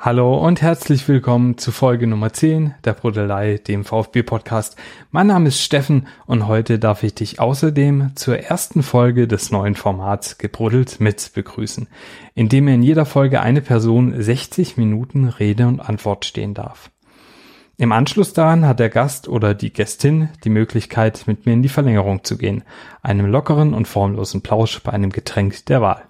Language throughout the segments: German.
Hallo und herzlich willkommen zu Folge Nummer 10 der Brodelei, dem VfB-Podcast. Mein Name ist Steffen und heute darf ich dich außerdem zur ersten Folge des neuen Formats Gebruddelt mit begrüßen, in dem in jeder Folge eine Person 60 Minuten Rede und Antwort stehen darf. Im Anschluss daran hat der Gast oder die Gästin die Möglichkeit, mit mir in die Verlängerung zu gehen, einem lockeren und formlosen Plausch bei einem Getränk der Wahl.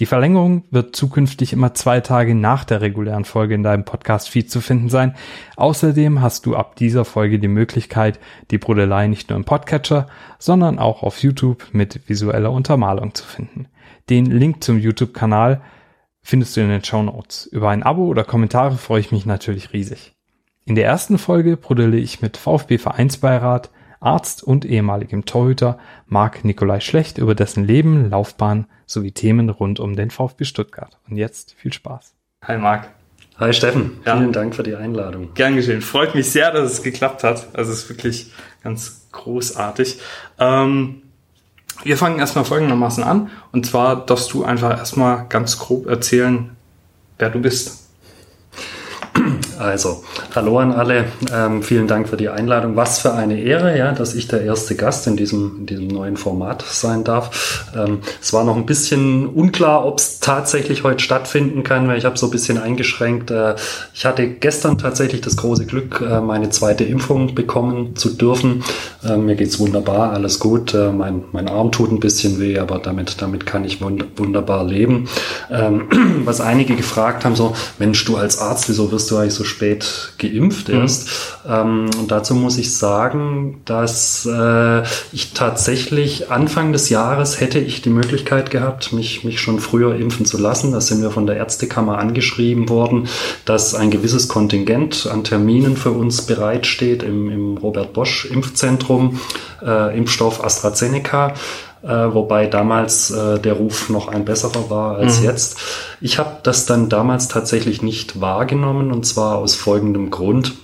Die Verlängerung wird zukünftig immer zwei Tage nach der regulären Folge in deinem Podcast-Feed zu finden sein. Außerdem hast du ab dieser Folge die Möglichkeit, die Brudelei nicht nur im Podcatcher, sondern auch auf YouTube mit visueller Untermalung zu finden. Den Link zum YouTube-Kanal findest du in den Show Notes. Über ein Abo oder Kommentare freue ich mich natürlich riesig. In der ersten Folge brodele ich mit VfB-Vereinsbeirat, Arzt und ehemaligem Torhüter Marc Nikolai Schlecht über dessen Leben, Laufbahn sowie Themen rund um den VfB Stuttgart. Und jetzt viel Spaß. Hi Marc. Hi Steffen, ja. vielen Dank für die Einladung. Gern geschehen. Freut mich sehr, dass es geklappt hat. Also es ist wirklich ganz großartig. Ähm, wir fangen erstmal folgendermaßen an. Und zwar darfst du einfach erstmal ganz grob erzählen, wer du bist. Also, hallo an alle. Ähm, vielen Dank für die Einladung. Was für eine Ehre, ja, dass ich der erste Gast in diesem, in diesem neuen Format sein darf. Ähm, es war noch ein bisschen unklar, ob es tatsächlich heute stattfinden kann, weil ich habe so ein bisschen eingeschränkt. Äh, ich hatte gestern tatsächlich das große Glück, äh, meine zweite Impfung bekommen zu dürfen. Äh, mir geht's wunderbar, alles gut. Äh, mein, mein Arm tut ein bisschen weh, aber damit, damit kann ich wund wunderbar leben. Ähm, was einige gefragt haben, so, Mensch, du als Arzt, wieso wirst du eigentlich so spät geimpft mhm. erst. Ähm, und dazu muss ich sagen, dass äh, ich tatsächlich Anfang des Jahres hätte ich die Möglichkeit gehabt, mich, mich schon früher impfen zu lassen. Da sind wir von der Ärztekammer angeschrieben worden, dass ein gewisses Kontingent an Terminen für uns bereitsteht im, im Robert Bosch Impfzentrum, äh, Impfstoff AstraZeneca äh, wobei damals äh, der Ruf noch ein besserer war als mhm. jetzt. Ich habe das dann damals tatsächlich nicht wahrgenommen und zwar aus folgendem Grund.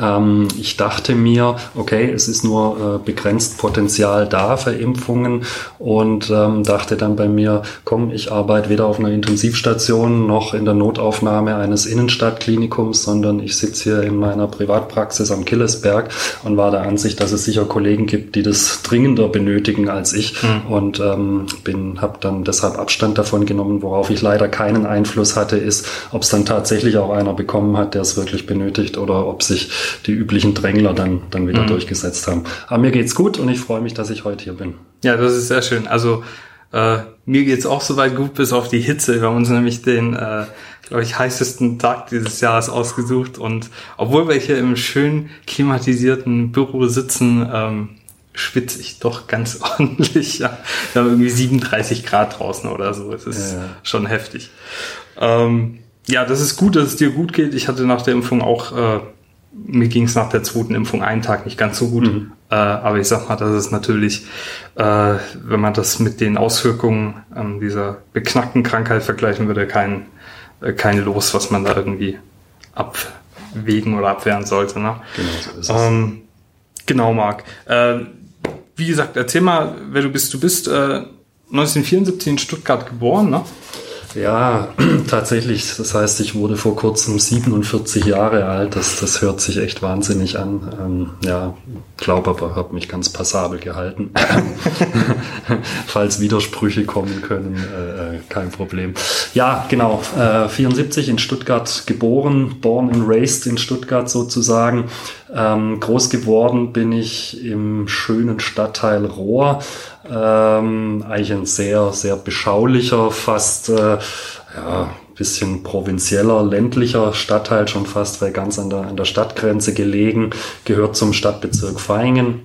Ähm, ich dachte mir, okay, es ist nur äh, begrenzt Potenzial da für Impfungen und ähm, dachte dann bei mir, komm, ich arbeite weder auf einer Intensivstation noch in der Notaufnahme eines Innenstadtklinikums, sondern ich sitze hier in meiner Privatpraxis am Killesberg und war der Ansicht, dass es sicher Kollegen gibt, die das dringender benötigen als ich mhm. und ähm, bin, habe dann deshalb Abstand davon genommen. Worauf ich leider keinen Einfluss hatte, ist, ob es dann tatsächlich auch einer bekommen hat, der es wirklich benötigt oder ob sich die üblichen Drängler dann, dann wieder mhm. durchgesetzt haben. Aber mir geht's gut und ich freue mich, dass ich heute hier bin. Ja, das ist sehr schön. Also äh, mir geht's auch soweit gut, bis auf die Hitze. Wir haben uns nämlich den, äh, glaube ich, heißesten Tag dieses Jahres ausgesucht. Und obwohl wir hier im schön klimatisierten Büro sitzen, ähm, schwitze ich doch ganz ordentlich. Ja. Wir haben irgendwie 37 Grad draußen oder so. Es ist ja, schon heftig. Ähm, ja, das ist gut, dass es dir gut geht. Ich hatte nach der Impfung auch äh, mir ging es nach der zweiten Impfung einen Tag nicht ganz so gut. Mhm. Äh, aber ich sag mal, das ist natürlich, äh, wenn man das mit den Auswirkungen ähm, dieser beknackten Krankheit vergleichen würde, kein, äh, kein Los, was man da irgendwie abwägen oder abwehren sollte. Ne? Genau, so ist es. Ähm, genau, Marc. Äh, wie gesagt, erzähl mal, wer du bist. Du bist 1974 äh, in Stuttgart geboren, ne? Ja, tatsächlich. Das heißt, ich wurde vor kurzem 47 Jahre alt. Das, das hört sich echt wahnsinnig an. Ähm, ja, glaube aber, habe mich ganz passabel gehalten. Falls Widersprüche kommen können, äh, äh, kein Problem. Ja, genau. Äh, 74 in Stuttgart geboren, born and raised in Stuttgart sozusagen. Ähm, groß geworden bin ich im schönen Stadtteil Rohr. Ähm, eigentlich ein sehr, sehr beschaulicher, fast äh, ja, bisschen provinzieller, ländlicher Stadtteil schon fast, weil ganz an der, an der Stadtgrenze gelegen, gehört zum Stadtbezirk Vaihingen.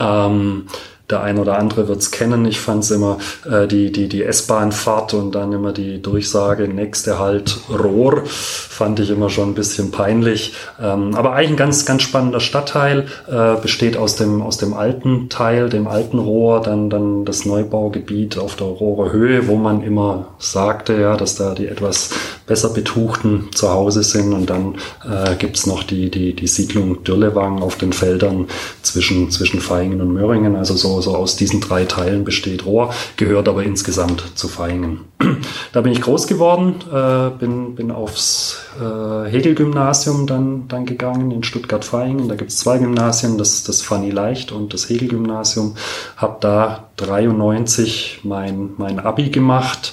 Ähm, der ein oder andere wird es kennen. Ich fand es immer äh, die, die, die S-Bahn-Fahrt und dann immer die Durchsage, nächste Halt Rohr, fand ich immer schon ein bisschen peinlich. Ähm, aber eigentlich ein ganz, ganz spannender Stadtteil, äh, besteht aus dem, aus dem alten Teil, dem alten Rohr, dann, dann das Neubaugebiet auf der Rohrer Höhe, wo man immer sagte, ja, dass da die etwas besser betuchten zu Hause sind. Und dann äh, gibt noch die, die, die Siedlung Dürlewang auf den Feldern zwischen, zwischen Feingen und Möhringen, also so so, so aus diesen drei Teilen besteht. Rohr gehört aber insgesamt zu Feingen. da bin ich groß geworden, äh, bin, bin aufs äh, Hegel-Gymnasium dann, dann gegangen in Stuttgart-Feingen. Da gibt es zwei Gymnasien, das, das Fanny Leicht und das Hegel-Gymnasium. Habe da 93 mein, mein Abi gemacht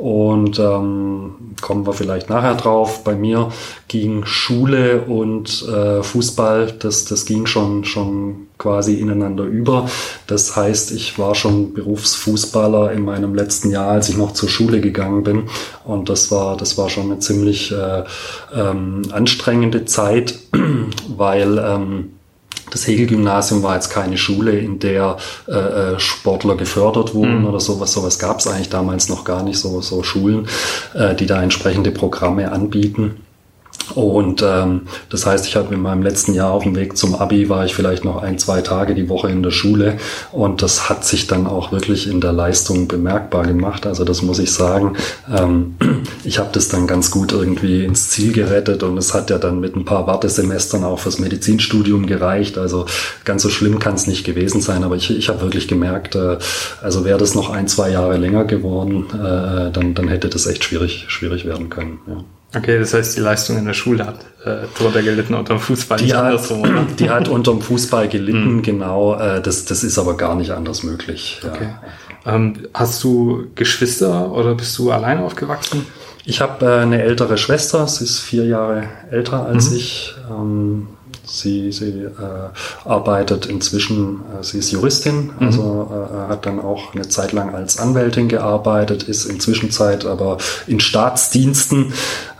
und ähm, kommen wir vielleicht nachher drauf. Bei mir ging Schule und äh, Fußball, das, das ging schon, schon quasi ineinander über. Das heißt, ich war schon Berufsfußballer in meinem letzten Jahr, als ich noch zur Schule gegangen bin. Und das war, das war schon eine ziemlich äh, ähm, anstrengende Zeit, weil ähm, das Hegel-Gymnasium war jetzt keine Schule, in der äh, äh Sportler gefördert wurden mhm. oder sowas. Sowas gab es eigentlich damals noch gar nicht, so, so Schulen, äh, die da entsprechende Programme anbieten. Und ähm, das heißt, ich habe in meinem letzten Jahr auf dem Weg zum Abi war ich vielleicht noch ein, zwei Tage die Woche in der Schule und das hat sich dann auch wirklich in der Leistung bemerkbar gemacht. Also das muss ich sagen. Ähm, ich habe das dann ganz gut irgendwie ins Ziel gerettet und es hat ja dann mit ein paar Wartesemestern auch fürs Medizinstudium gereicht. Also ganz so schlimm kann es nicht gewesen sein, aber ich, ich habe wirklich gemerkt, äh, also wäre das noch ein, zwei Jahre länger geworden, äh, dann, dann hätte das echt schwierig, schwierig werden können. Ja. Okay, das heißt, die Leistung in der Schule hat äh, drunter gelitten unter dem Fußball, die nicht hat, andersrum, oder? Die hat unter dem Fußball gelitten, mhm. genau. Äh, das, das ist aber gar nicht anders möglich. Okay. Ähm, hast du Geschwister oder bist du allein aufgewachsen? Ich habe äh, eine ältere Schwester, sie ist vier Jahre älter als mhm. ich. Ähm, Sie, sie äh, arbeitet inzwischen, äh, sie ist Juristin, mhm. also äh, hat dann auch eine Zeit lang als Anwältin gearbeitet, ist inzwischen Zeit aber in Staatsdiensten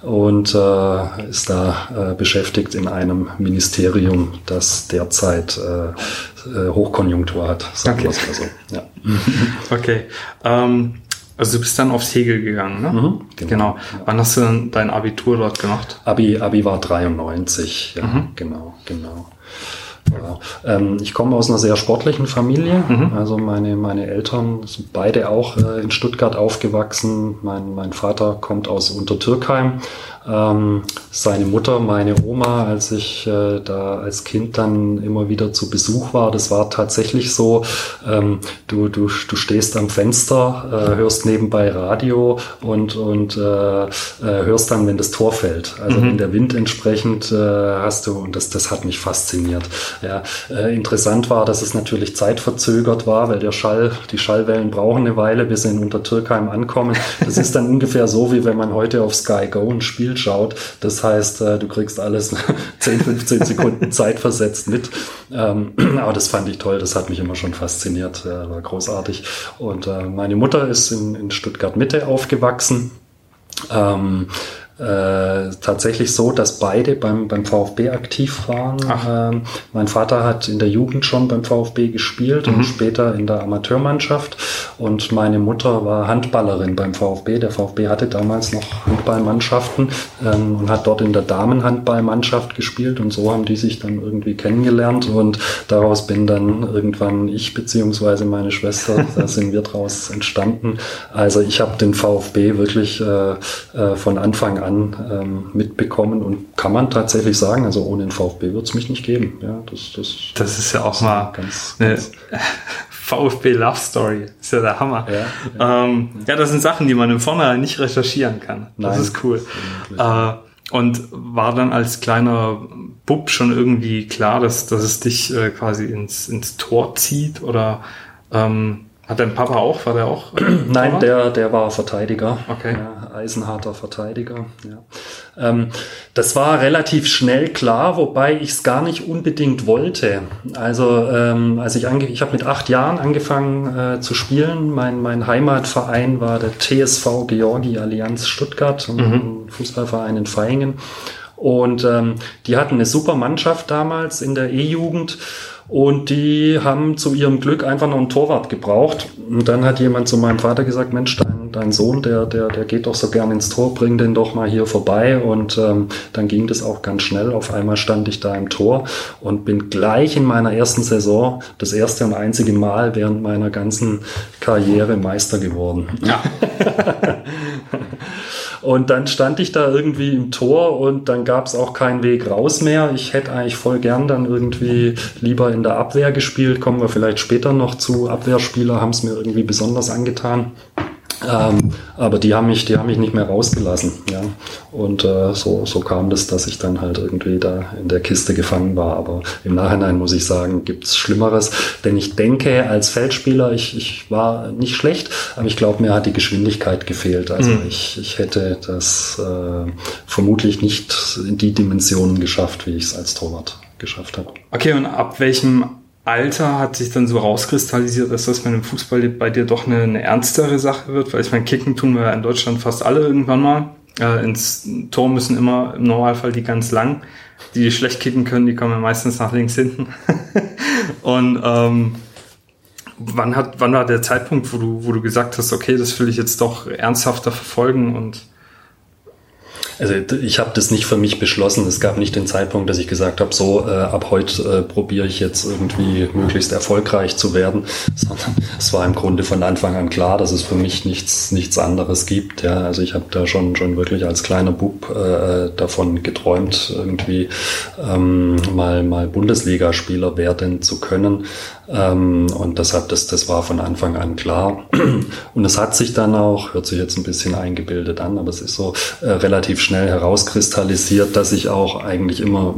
und äh, ist da äh, beschäftigt in einem Ministerium, das derzeit äh, äh Hochkonjunktur hat, sagen okay. wir es mal so. Ja. okay. Ähm, also du bist dann aufs Hegel gegangen, ne? Mhm, genau. genau. Wann hast du denn dein Abitur dort gemacht? Abi, Abi war 93, ja, mhm. genau, genau. Ja. Ähm, ich komme aus einer sehr sportlichen Familie. Mhm. Also meine, meine Eltern sind beide auch äh, in Stuttgart aufgewachsen. Mein, mein Vater kommt aus Untertürkheim ähm, seine Mutter, meine Oma, als ich äh, da als Kind dann immer wieder zu Besuch war, das war tatsächlich so, ähm, du, du, du stehst am Fenster, äh, hörst nebenbei Radio und, und äh, äh, hörst dann, wenn das Tor fällt. Also mhm. wenn der Wind entsprechend äh, hast du, und das, das hat mich fasziniert. Ja, äh, interessant war, dass es natürlich zeitverzögert war, weil der Schall, die Schallwellen brauchen eine Weile, bis sie in Untertürkheim ankommen. Das ist dann ungefähr so, wie wenn man heute auf Sky Go ein Spiel schaut. Das heißt, äh, du kriegst alles 10, 15 Sekunden Zeit versetzt mit. Ähm, aber das fand ich toll, das hat mich immer schon fasziniert, war großartig. Und äh, meine Mutter ist in, in Stuttgart Mitte aufgewachsen. Ähm, äh, tatsächlich so, dass beide beim, beim VfB aktiv waren. Ähm, mein Vater hat in der Jugend schon beim VfB gespielt mhm. und später in der Amateurmannschaft. Und meine Mutter war Handballerin beim VfB. Der VfB hatte damals noch Handballmannschaften ähm, und hat dort in der Damenhandballmannschaft gespielt. Und so haben die sich dann irgendwie kennengelernt. Und daraus bin dann irgendwann ich beziehungsweise meine Schwester, da sind wir draus entstanden. Also ich habe den VfB wirklich äh, äh, von Anfang an an ähm, mitbekommen und kann man tatsächlich sagen, also ohne den VfB wird es mich nicht geben. Ja, das, das, das ist ja auch mal ganz, eine ganz VfB Love Story. ist ja der Hammer. Ja, ja. Ähm, ja, das sind Sachen, die man im Vornherein nicht recherchieren kann. Das Nein, ist cool. Äh, und war dann als kleiner Bub schon irgendwie klar, dass, dass es dich äh, quasi ins, ins Tor zieht oder ähm, hat dein Papa auch? War der auch? Nein, der, der war Verteidiger. Okay. Ja, eisenharter Verteidiger. Ja. Ähm, das war relativ schnell klar, wobei ich es gar nicht unbedingt wollte. Also ähm, als ich ange ich habe mit acht Jahren angefangen äh, zu spielen. Mein, mein Heimatverein war der TSV Georgi Allianz Stuttgart, mhm. ein Fußballverein in Vaihingen. Und ähm, die hatten eine super Mannschaft damals in der E-Jugend. Und die haben zu ihrem Glück einfach noch einen Torwart gebraucht. Und dann hat jemand zu meinem Vater gesagt, Mensch, dein dein, Sohn, der, der, der geht doch so gern ins Tor, bring den doch mal hier vorbei. Und ähm, dann ging das auch ganz schnell. Auf einmal stand ich da im Tor und bin gleich in meiner ersten Saison, das erste und einzige Mal während meiner ganzen Karriere Meister geworden. Ja. Und dann stand ich da irgendwie im Tor und dann gab es auch keinen Weg raus mehr. Ich hätte eigentlich voll gern dann irgendwie lieber in der Abwehr gespielt. Kommen wir vielleicht später noch zu. Abwehrspieler haben es mir irgendwie besonders angetan. Ähm, aber die haben mich, die haben mich nicht mehr rausgelassen, ja. Und äh, so, so kam das, dass ich dann halt irgendwie da in der Kiste gefangen war. Aber im Nachhinein muss ich sagen, gibt's Schlimmeres. Denn ich denke, als Feldspieler, ich, ich war nicht schlecht, aber ich glaube, mir hat die Geschwindigkeit gefehlt. Also mhm. ich, ich hätte das äh, vermutlich nicht in die Dimensionen geschafft, wie ich es als Torwart geschafft habe. Okay, und ab welchem Alter hat sich dann so rauskristallisiert, dass das mit dem Fußball bei dir doch eine, eine ernstere Sache wird, weil ich meine, Kicken tun wir in Deutschland fast alle irgendwann mal. Äh, ins Tor müssen immer im Normalfall die ganz lang. Die, die schlecht kicken können, die kommen ja meistens nach links hinten. Und ähm, wann hat, wann war der Zeitpunkt, wo du, wo du gesagt hast, okay, das will ich jetzt doch ernsthafter verfolgen und also ich habe das nicht für mich beschlossen. Es gab nicht den Zeitpunkt, dass ich gesagt habe, so äh, ab heute äh, probiere ich jetzt irgendwie möglichst erfolgreich zu werden, sondern es war im Grunde von Anfang an klar, dass es für mich nichts nichts anderes gibt. Ja, also ich habe da schon schon wirklich als kleiner Bub äh, davon geträumt, irgendwie ähm, mal mal Bundesligaspieler werden zu können. Ähm, und deshalb, das, das war von Anfang an klar. Und es hat sich dann auch, hört sich jetzt ein bisschen eingebildet an, aber es ist so äh, relativ schnell herauskristallisiert, dass ich auch eigentlich immer,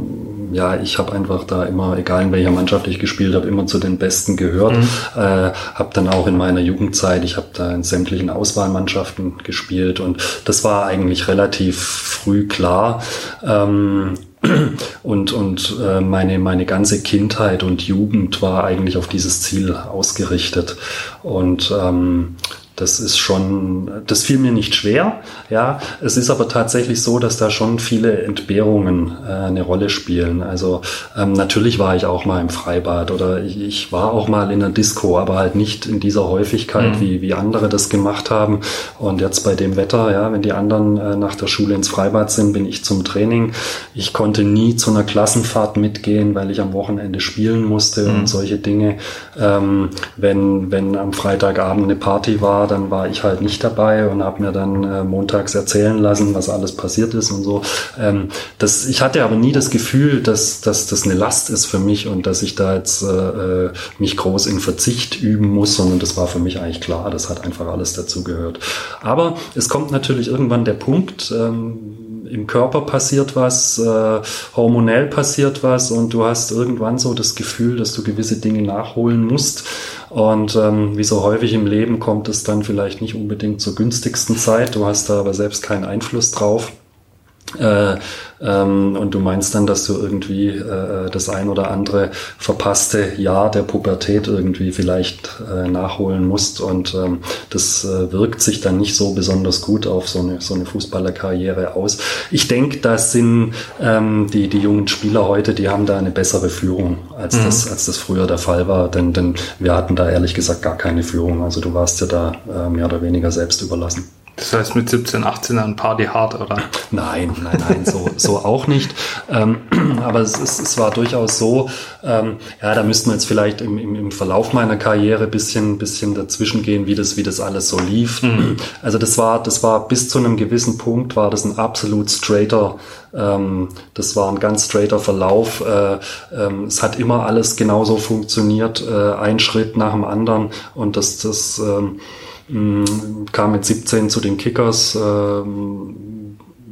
ja, ich habe einfach da immer, egal in welcher Mannschaft ich gespielt habe, immer zu den Besten gehört. Mhm. Äh, habe dann auch in meiner Jugendzeit, ich habe da in sämtlichen Auswahlmannschaften gespielt und das war eigentlich relativ früh klar. Ähm, und, und äh, meine, meine ganze Kindheit und Jugend war eigentlich auf dieses Ziel ausgerichtet. Und ähm, das ist schon, das fiel mir nicht schwer. Ja, es ist aber tatsächlich so, dass da schon viele Entbehrungen äh, eine Rolle spielen. Also ähm, natürlich war ich auch mal im Freibad oder ich, ich, war auch mal in der Disco, aber halt nicht in dieser Häufigkeit, mhm. wie, wie andere das gemacht haben. Und jetzt bei dem Wetter, ja, wenn die anderen äh, nach der Schule ins Freibad sind, bin ich zum Training. Ich konnte nie zu einer Klassenfahrt mitgehen, weil ich am Wochenende spielen musste mhm. und solche Dinge. Ähm, wenn, wenn am Freitagabend eine Party war, war, dann war ich halt nicht dabei und habe mir dann äh, montags erzählen lassen, was alles passiert ist und so. Ähm, das, ich hatte aber nie das Gefühl, dass, dass das eine Last ist für mich und dass ich da jetzt äh, äh, mich groß in Verzicht üben muss, sondern das war für mich eigentlich klar, das hat einfach alles dazu gehört. Aber es kommt natürlich irgendwann der Punkt, ähm, im Körper passiert was, äh, hormonell passiert was und du hast irgendwann so das Gefühl, dass du gewisse Dinge nachholen musst. Und ähm, wie so häufig im Leben kommt es dann vielleicht nicht unbedingt zur günstigsten Zeit. Du hast da aber selbst keinen Einfluss drauf. Äh, ähm, und du meinst dann, dass du irgendwie äh, das ein oder andere verpasste Jahr der Pubertät irgendwie vielleicht äh, nachholen musst und ähm, das äh, wirkt sich dann nicht so besonders gut auf so eine, so eine Fußballerkarriere aus. Ich denke, das sind ähm, die, die jungen Spieler heute, die haben da eine bessere Führung, als, mhm. das, als das früher der Fall war, denn, denn wir hatten da ehrlich gesagt gar keine Führung. Also du warst ja da äh, mehr oder weniger selbst überlassen. Das heißt mit 17, 18 ein Party hart, oder? Nein, nein, nein, so, so auch nicht. Ähm, aber es, es, es war durchaus so, ähm, ja, da müssten wir jetzt vielleicht im, im, im Verlauf meiner Karriere bisschen, bisschen dazwischen gehen, wie das, wie das alles so lief. Mhm. Also das war, das war bis zu einem gewissen Punkt war das ein absolut straighter ähm, das war ein ganz straighter Verlauf. Äh, ähm, es hat immer alles genauso funktioniert, äh, ein Schritt nach dem anderen und das, das ähm, Mm, kam mit 17 zu den Kickers. Ähm,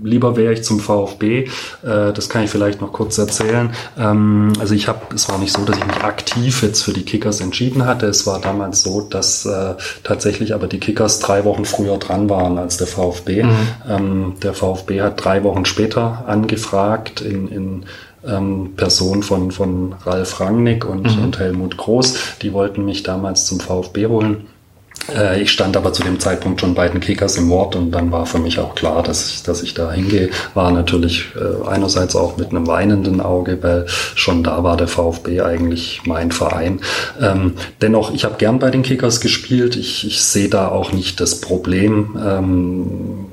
lieber wäre ich zum VfB. Äh, das kann ich vielleicht noch kurz erzählen. Ähm, also ich habe, es war nicht so, dass ich mich aktiv jetzt für die Kickers entschieden hatte. Es war damals so, dass äh, tatsächlich aber die Kickers drei Wochen früher dran waren als der VfB. Mhm. Ähm, der VfB hat drei Wochen später angefragt in, in ähm, Person von, von Ralf Rangnick und, mhm. und Helmut Groß. Die wollten mich damals zum VfB holen. Äh, ich stand aber zu dem Zeitpunkt schon bei den Kickers im Wort und dann war für mich auch klar, dass ich, dass ich da hingehe. War natürlich äh, einerseits auch mit einem weinenden Auge, weil schon da war der VfB eigentlich mein Verein. Ähm, dennoch, ich habe gern bei den Kickers gespielt. Ich, ich sehe da auch nicht das Problem. Ähm,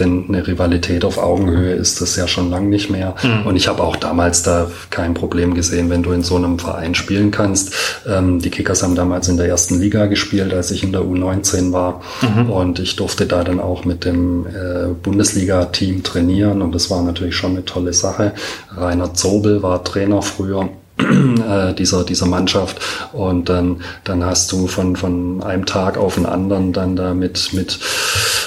denn eine Rivalität auf Augenhöhe ist das ja schon lang nicht mehr. Mhm. Und ich habe auch damals da kein Problem gesehen, wenn du in so einem Verein spielen kannst. Ähm, die Kickers haben damals in der ersten Liga gespielt, als ich in der U19 war. Mhm. Und ich durfte da dann auch mit dem äh, Bundesliga-Team trainieren. Und das war natürlich schon eine tolle Sache. Rainer Zobel war Trainer früher äh, dieser, dieser Mannschaft. Und dann, dann hast du von, von einem Tag auf den anderen dann da mit, mit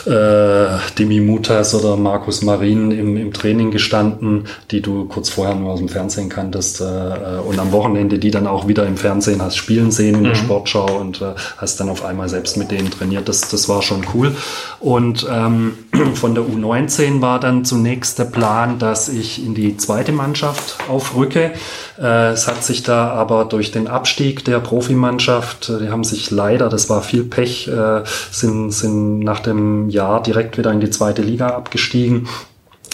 äh, Demi Mutas oder Markus Marin im, im Training gestanden, die du kurz vorher nur aus dem Fernsehen kanntest äh, und am Wochenende die dann auch wieder im Fernsehen hast spielen sehen in mhm. der Sportschau und äh, hast dann auf einmal selbst mit denen trainiert. Das, das war schon cool. Und ähm, von der U19 war dann zunächst der Plan, dass ich in die zweite Mannschaft aufrücke. Äh, es hat sich da aber durch den Abstieg der Profimannschaft, äh, die haben sich leider, das war viel Pech, äh, sind, sind nach dem Jahr direkt wieder in die zweite Liga abgestiegen.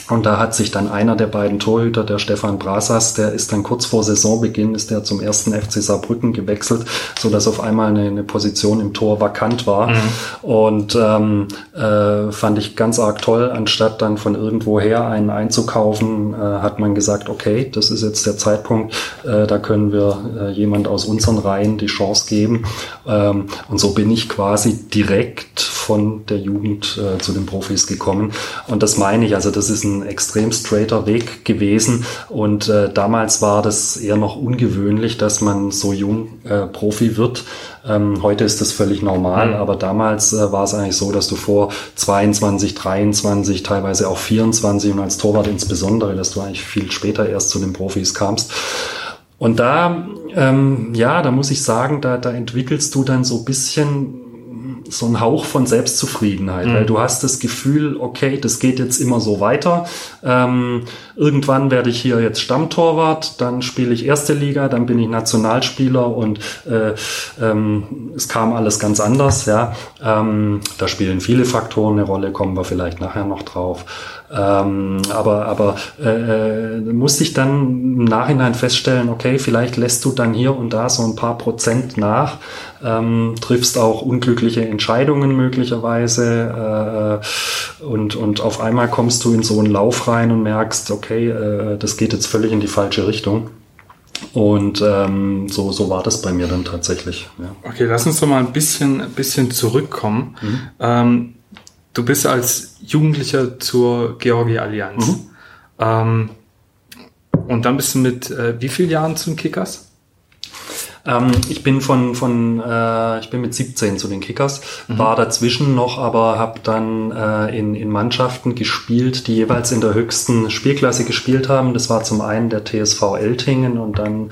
Und da hat sich dann einer der beiden Torhüter, der Stefan Brasas, der ist dann kurz vor Saisonbeginn, ist der zum ersten FC Saarbrücken gewechselt, so dass auf einmal eine, eine Position im Tor vakant war. Mhm. Und ähm, äh, fand ich ganz arg toll. Anstatt dann von irgendwoher einen einzukaufen, äh, hat man gesagt, okay, das ist jetzt der Zeitpunkt, äh, da können wir äh, jemand aus unseren Reihen die Chance geben. Ähm, und so bin ich quasi direkt von der Jugend äh, zu den Profis gekommen. Und das meine ich, also das ist ein extrem straighter Weg gewesen. Und äh, damals war das eher noch ungewöhnlich, dass man so jung äh, Profi wird. Ähm, heute ist das völlig normal, mhm. aber damals äh, war es eigentlich so, dass du vor 22, 23, teilweise auch 24 und als Torwart insbesondere, dass du eigentlich viel später erst zu den Profis kamst. Und da, ähm, ja, da muss ich sagen, da, da entwickelst du dann so ein bisschen so ein Hauch von Selbstzufriedenheit, mhm. weil du hast das Gefühl, okay, das geht jetzt immer so weiter. Ähm, irgendwann werde ich hier jetzt Stammtorwart, dann spiele ich erste Liga, dann bin ich Nationalspieler und äh, ähm, es kam alles ganz anders. Ja, ähm, da spielen viele Faktoren eine Rolle, kommen wir vielleicht nachher noch drauf. Ähm, aber aber äh, äh, musste ich dann im Nachhinein feststellen, okay, vielleicht lässt du dann hier und da so ein paar Prozent nach, ähm, triffst auch unglückliche Entscheidungen möglicherweise äh, und, und auf einmal kommst du in so einen Lauf rein und merkst, okay, äh, das geht jetzt völlig in die falsche Richtung. Und ähm, so, so war das bei mir dann tatsächlich. Ja. Okay, lass uns doch mal ein bisschen, ein bisschen zurückkommen. Mhm. Ähm, du bist als Jugendlicher zur Georgia Allianz. Mhm. Ähm, und dann bist du mit äh, wie vielen Jahren zum Kickers? Ähm, ich bin von, von äh, ich bin mit 17 zu den Kickers, mhm. war dazwischen noch, aber habe dann äh, in, in Mannschaften gespielt, die jeweils in der höchsten Spielklasse gespielt haben. Das war zum einen der TSV Eltingen und dann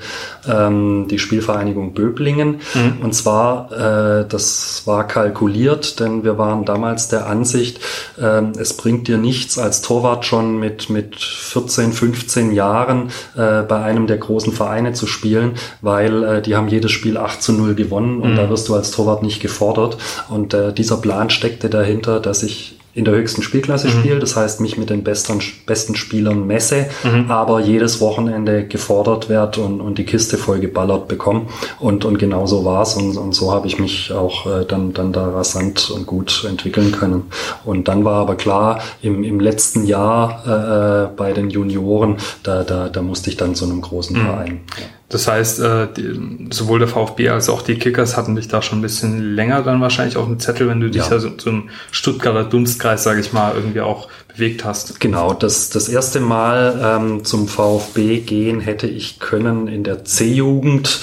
ähm, die Spielvereinigung Böblingen. Mhm. Und zwar, äh, das war kalkuliert, denn wir waren damals der Ansicht, äh, es bringt dir nichts als Torwart schon mit, mit 14, 15 Jahren äh, bei einem der großen Vereine zu spielen, weil äh, die haben jedes Spiel 8 zu 0 gewonnen und mhm. da wirst du als Torwart nicht gefordert. Und äh, dieser Plan steckte dahinter, dass ich in der höchsten Spielklasse mhm. spiele, das heißt mich mit den besten, besten Spielern messe, mhm. aber jedes Wochenende gefordert werde und, und die Kiste voll geballert bekomme. Und, und genau so war's und, und so habe ich mich auch äh, dann, dann da rasant und gut entwickeln können. Und dann war aber klar, im, im letzten Jahr äh, äh bei den Junioren, da, da, da musste ich dann zu einem großen mhm. Verein. Ja. Das heißt, äh, die, sowohl der VfB als auch die Kickers hatten dich da schon ein bisschen länger dann wahrscheinlich auf dem Zettel, wenn du dich ja, ja so, so im Stuttgarter Dunstkreis, sage ich mal, irgendwie auch bewegt hast. Genau, das, das erste Mal ähm, zum VfB gehen hätte ich können in der C-Jugend.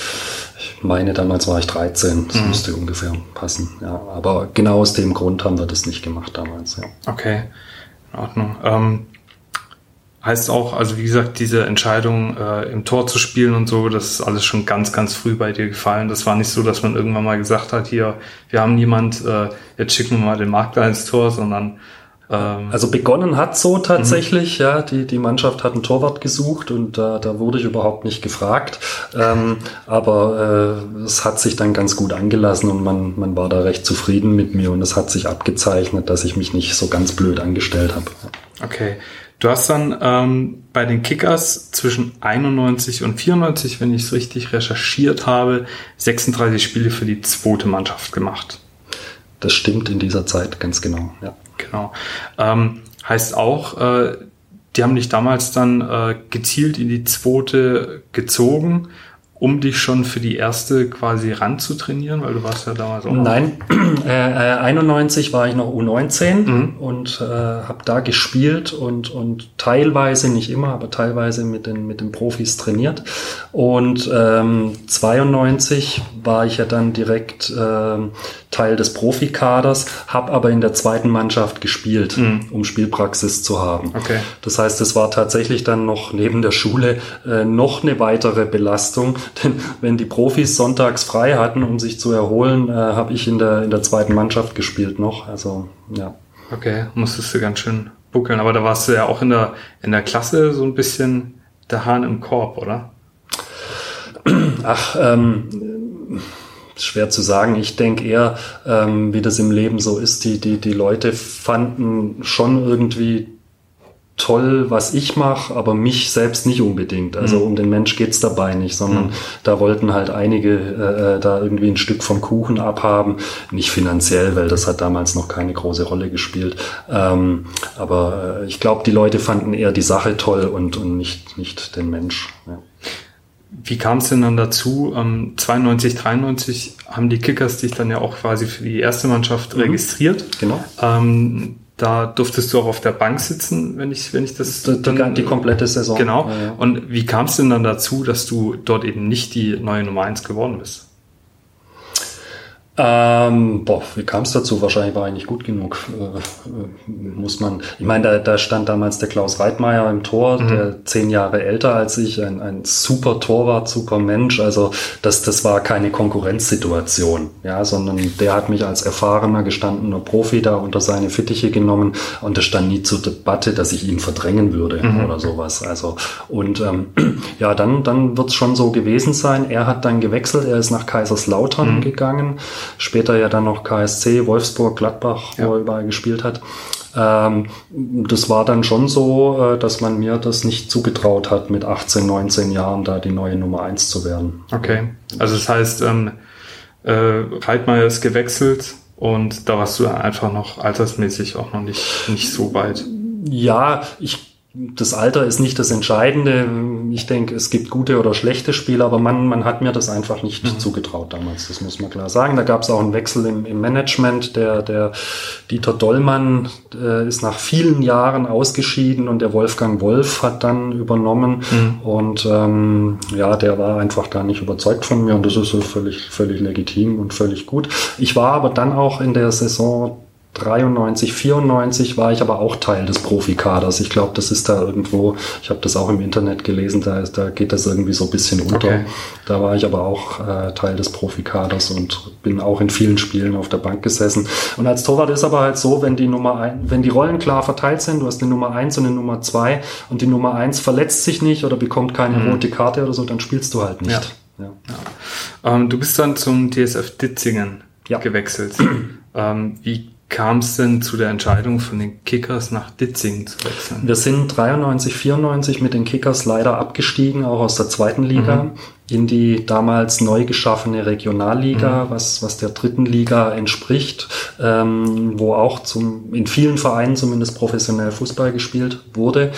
Ich meine, damals war ich 13, das mhm. müsste ungefähr passen. Ja, aber genau aus dem Grund haben wir das nicht gemacht damals. Ja. Okay, in Ordnung. Ähm, heißt auch, also wie gesagt, diese Entscheidung äh, im Tor zu spielen und so, das ist alles schon ganz, ganz früh bei dir gefallen. Das war nicht so, dass man irgendwann mal gesagt hat, hier, wir haben niemand, äh, jetzt schicken wir mal den Makler ins Tor, sondern Ähm, also begonnen hat so tatsächlich, mhm. ja, die, die Mannschaft hat einen Torwart gesucht und äh, da wurde ich überhaupt nicht gefragt. Ähm, aber äh, es hat sich dann ganz gut angelassen und man, man war da recht zufrieden mit mir und es hat sich abgezeichnet, dass ich mich nicht so ganz blöd angestellt habe. Okay. Du hast dann ähm, bei den Kickers zwischen 91 und 94, wenn ich es richtig recherchiert habe, 36 Spiele für die zweite Mannschaft gemacht. Das stimmt in dieser Zeit ganz genau, ja. Genau. Ähm, heißt auch, äh, die haben dich damals dann äh, gezielt in die zweite gezogen um dich schon für die erste quasi ranzutrainieren, weil du warst ja damals auch. Nein, äh, 91 war ich noch U19 mhm. und äh, habe da gespielt und, und teilweise, nicht immer, aber teilweise mit den, mit den Profis trainiert. Und ähm, 92 war ich ja dann direkt äh, Teil des Profikaders, habe aber in der zweiten Mannschaft gespielt, mhm. um Spielpraxis zu haben. Okay. Das heißt, es war tatsächlich dann noch neben der Schule äh, noch eine weitere Belastung, denn wenn die Profis sonntags frei hatten, um sich zu erholen, äh, habe ich in der, in der zweiten Mannschaft gespielt noch. Also, ja. Okay, musstest du ganz schön buckeln. Aber da warst du ja auch in der, in der Klasse so ein bisschen der Hahn im Korb, oder? Ach, ähm, schwer zu sagen. Ich denke eher, ähm, wie das im Leben so ist, die, die, die Leute fanden schon irgendwie toll, was ich mache, aber mich selbst nicht unbedingt. Also mhm. um den Mensch geht's dabei nicht, sondern mhm. da wollten halt einige äh, äh, da irgendwie ein Stück vom Kuchen abhaben. Nicht finanziell, weil das hat damals noch keine große Rolle gespielt. Ähm, aber äh, ich glaube, die Leute fanden eher die Sache toll und, und nicht, nicht den Mensch. Ja. Wie kam es denn dann dazu? Ähm, 92, 93 haben die Kickers dich dann ja auch quasi für die erste Mannschaft mhm. registriert. Genau. Ähm, da durftest du auch auf der Bank sitzen, wenn ich, wenn ich das. Die, dann, die komplette Saison. Genau. Ja, ja. Und wie kam es denn dann dazu, dass du dort eben nicht die neue Nummer eins geworden bist? Ähm, boah, wie kam es dazu? Wahrscheinlich war ich nicht gut genug. Äh, äh, muss man. Ich meine, da, da stand damals der Klaus Reitmeier im Tor, mhm. der zehn Jahre älter als ich, ein, ein super Torwart, super Mensch. Also das, das war keine Konkurrenzsituation, ja, sondern der hat mich als erfahrener, gestandener Profi da unter seine Fittiche genommen und es stand nie zur Debatte, dass ich ihn verdrängen würde mhm. oder sowas. Also und ähm, ja, dann, dann wird es schon so gewesen sein. Er hat dann gewechselt, er ist nach Kaiserslautern mhm. gegangen Später ja dann noch KSC, Wolfsburg, Gladbach, ja. wo er überall gespielt hat. Ähm, das war dann schon so, äh, dass man mir das nicht zugetraut hat, mit 18, 19 Jahren da die neue Nummer 1 zu werden. Okay, also das heißt, ähm, äh, Reitmeier ist gewechselt und da warst du einfach noch altersmäßig auch noch nicht, nicht so weit. Ja, ich das Alter ist nicht das Entscheidende. Ich denke, es gibt gute oder schlechte Spieler, aber man, man hat mir das einfach nicht mhm. zugetraut damals. Das muss man klar sagen. Da gab es auch einen Wechsel im, im, Management. Der, der Dieter Dollmann äh, ist nach vielen Jahren ausgeschieden und der Wolfgang Wolf hat dann übernommen. Mhm. Und ähm, ja, der war einfach da nicht überzeugt von mir und das ist so völlig, völlig legitim und völlig gut. Ich war aber dann auch in der Saison 93, 94 war ich aber auch Teil des Profikaders. Ich glaube, das ist da irgendwo, ich habe das auch im Internet gelesen, da, ist, da geht das irgendwie so ein bisschen unter. Okay. Da war ich aber auch äh, Teil des Profikaders und bin auch in vielen Spielen auf der Bank gesessen. Und als Torwart ist aber halt so, wenn die Nummer ein, wenn die Rollen klar verteilt sind, du hast eine Nummer eins und eine Nummer zwei und die Nummer eins verletzt sich nicht oder bekommt keine mhm. rote Karte oder so, dann spielst du halt nicht. Ja. Ja. Ja. Ähm, du bist dann zum TSF Ditzingen gewechselt. ähm, wie kam es denn zu der Entscheidung von den Kickers nach Ditzingen zu wechseln? Wir sind 93, 94 mit den Kickers leider abgestiegen, auch aus der zweiten Liga, mhm. in die damals neu geschaffene Regionalliga, mhm. was, was der dritten Liga entspricht, ähm, wo auch zum, in vielen Vereinen zumindest professionell Fußball gespielt wurde.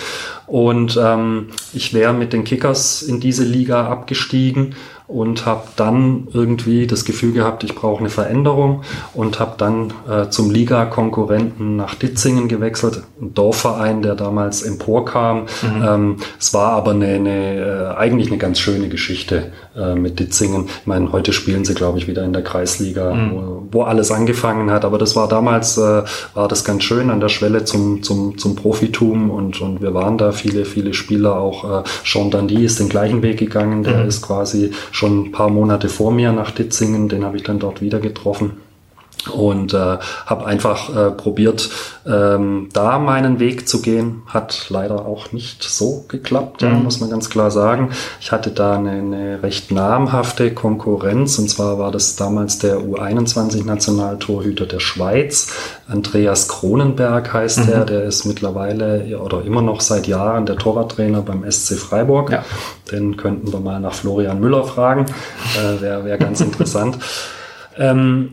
Und ähm, ich wäre mit den Kickers in diese Liga abgestiegen und habe dann irgendwie das Gefühl gehabt, ich brauche eine Veränderung und habe dann äh, zum Liga-Konkurrenten nach Ditzingen gewechselt, ein Dorfverein, der damals emporkam. Mhm. Ähm, es war aber eine, eine, äh, eigentlich eine ganz schöne Geschichte äh, mit Ditzingen. Ich meine, heute spielen sie, glaube ich, wieder in der Kreisliga, mhm. wo, wo, alles angefangen hat. Aber das war damals, äh, war das ganz schön an der Schwelle zum, zum, zum Profitum und, und wir waren da viele, viele Spieler. Auch äh, Sean Dundee ist den gleichen Weg gegangen, der mhm. ist quasi schon ein paar Monate vor mir nach Ditzingen, den habe ich dann dort wieder getroffen. Und äh, habe einfach äh, probiert, ähm, da meinen Weg zu gehen. Hat leider auch nicht so geklappt, mhm. muss man ganz klar sagen. Ich hatte da eine, eine recht namhafte Konkurrenz und zwar war das damals der U21-Nationaltorhüter der Schweiz. Andreas Kronenberg heißt mhm. er, der ist mittlerweile oder immer noch seit Jahren der Torwarttrainer beim SC Freiburg. Ja. Den könnten wir mal nach Florian Müller fragen. Äh, Wäre wär ganz interessant. Ähm,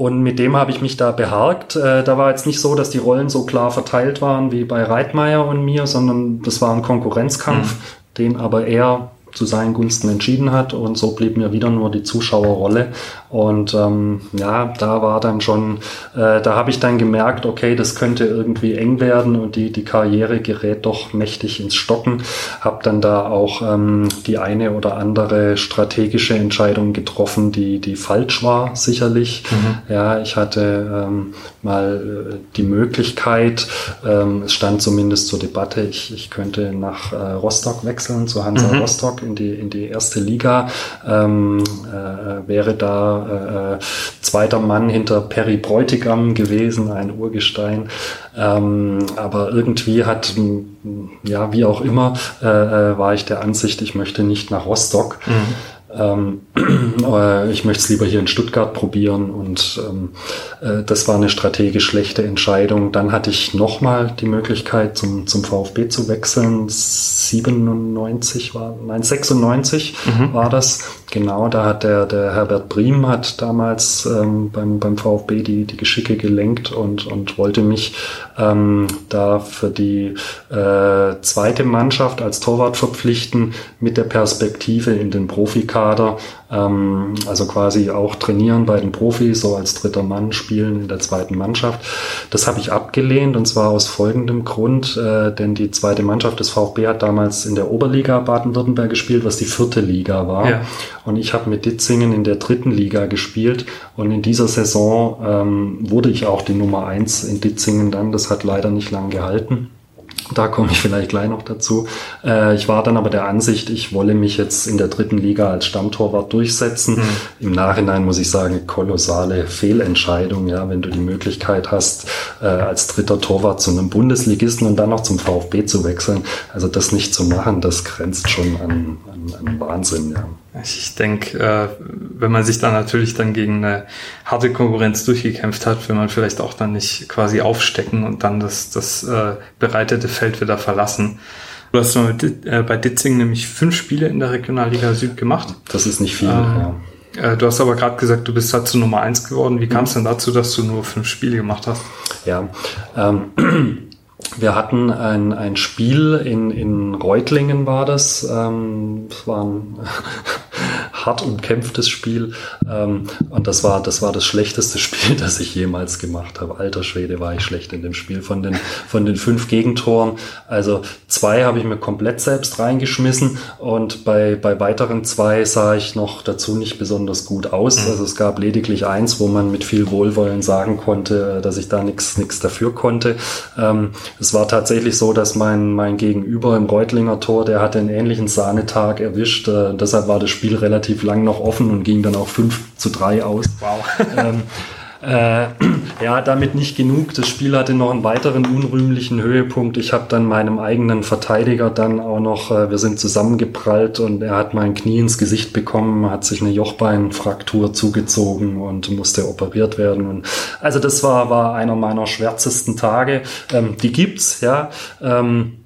und mit dem habe ich mich da beharkt. Äh, da war jetzt nicht so, dass die Rollen so klar verteilt waren wie bei Reitmeier und mir, sondern das war ein Konkurrenzkampf, mhm. den aber er zu seinen Gunsten entschieden hat und so blieb mir wieder nur die Zuschauerrolle und ähm, ja, da war dann schon, äh, da habe ich dann gemerkt, okay, das könnte irgendwie eng werden und die, die Karriere gerät doch mächtig ins Stocken. Habe dann da auch ähm, die eine oder andere strategische Entscheidung getroffen, die, die falsch war, sicherlich. Mhm. Ja, ich hatte ähm, mal äh, die Möglichkeit, ähm, es stand zumindest zur Debatte, ich, ich könnte nach äh, Rostock wechseln, zu Hansa mhm. Rostock in die, in die erste Liga, ähm, äh, wäre da äh, zweiter Mann hinter Perry Bräutigam gewesen, ein Urgestein. Ähm, aber irgendwie hat, ja, wie auch immer, äh, äh war ich der Ansicht, ich möchte nicht nach Rostock. Mhm. Ähm, ich möchte es lieber hier in Stuttgart probieren und ähm, äh, das war eine strategisch schlechte Entscheidung. Dann hatte ich nochmal die Möglichkeit zum, zum VfB zu wechseln. 97 war, nein, 96 mhm. war das. Genau, da hat der, der Herbert Briem hat damals ähm, beim, beim VfB die, die Geschicke gelenkt und, und wollte mich ähm, da für die äh, zweite Mannschaft als Torwart verpflichten mit der Perspektive in den Profikader ähm, also quasi auch trainieren bei den Profis, so als dritter Mann spielen in der zweiten Mannschaft. Das habe ich abgelehnt und zwar aus folgendem Grund, äh, denn die zweite Mannschaft des VfB hat damals in der Oberliga Baden-Württemberg gespielt, was die vierte Liga war. Ja. Und ich habe mit Ditzingen in der dritten Liga gespielt und in dieser Saison ähm, wurde ich auch die Nummer eins in Ditzingen dann. Das hat leider nicht lang gehalten. Da komme ich vielleicht gleich noch dazu. Äh, ich war dann aber der Ansicht, ich wolle mich jetzt in der dritten Liga als Stammtorwart durchsetzen. Mhm. Im Nachhinein muss ich sagen, kolossale Fehlentscheidung, ja, wenn du die Möglichkeit hast, äh, als dritter Torwart zu einem Bundesligisten und dann noch zum VfB zu wechseln. Also das nicht zu machen, das grenzt schon an, an, an Wahnsinn, ja. Ich denke, äh, wenn man sich dann natürlich dann gegen eine harte Konkurrenz durchgekämpft hat, will man vielleicht auch dann nicht quasi aufstecken und dann das, das äh, bereitete Feld wieder verlassen. Du hast äh, bei Ditzing nämlich fünf Spiele in der Regionalliga Süd gemacht. Das ist nicht viel, ähm, ja. Du hast aber gerade gesagt, du bist dazu Nummer eins geworden. Wie kam es denn dazu, dass du nur fünf Spiele gemacht hast? Ja, ähm, wir hatten ein, ein Spiel in, in Reutlingen war das. Ähm, das war ein hart umkämpftes Spiel. Ähm, und das war, das war das schlechteste Spiel, das ich jemals gemacht habe. Alter Schwede war ich schlecht in dem Spiel. Von den, von den fünf Gegentoren, also zwei habe ich mir komplett selbst reingeschmissen und bei, bei weiteren zwei sah ich noch dazu nicht besonders gut aus. Mhm. Also es gab lediglich eins, wo man mit viel Wohlwollen sagen konnte, äh, dass ich da nichts nichts dafür konnte. Ähm, es war tatsächlich so, dass mein, mein Gegenüber im Reutlinger Tor, der hatte einen ähnlichen Sahnetag erwischt. Äh, deshalb war das Spiel relativ lang noch offen und ging dann auch 5 zu 3 aus. Wow. ähm, äh, ja, damit nicht genug. Das Spiel hatte noch einen weiteren unrühmlichen Höhepunkt. Ich habe dann meinem eigenen Verteidiger dann auch noch, äh, wir sind zusammengeprallt und er hat mein Knie ins Gesicht bekommen, hat sich eine Jochbeinfraktur zugezogen und musste operiert werden. Und also das war, war einer meiner schwärzesten Tage. Ähm, die gibt's, ja. Ähm,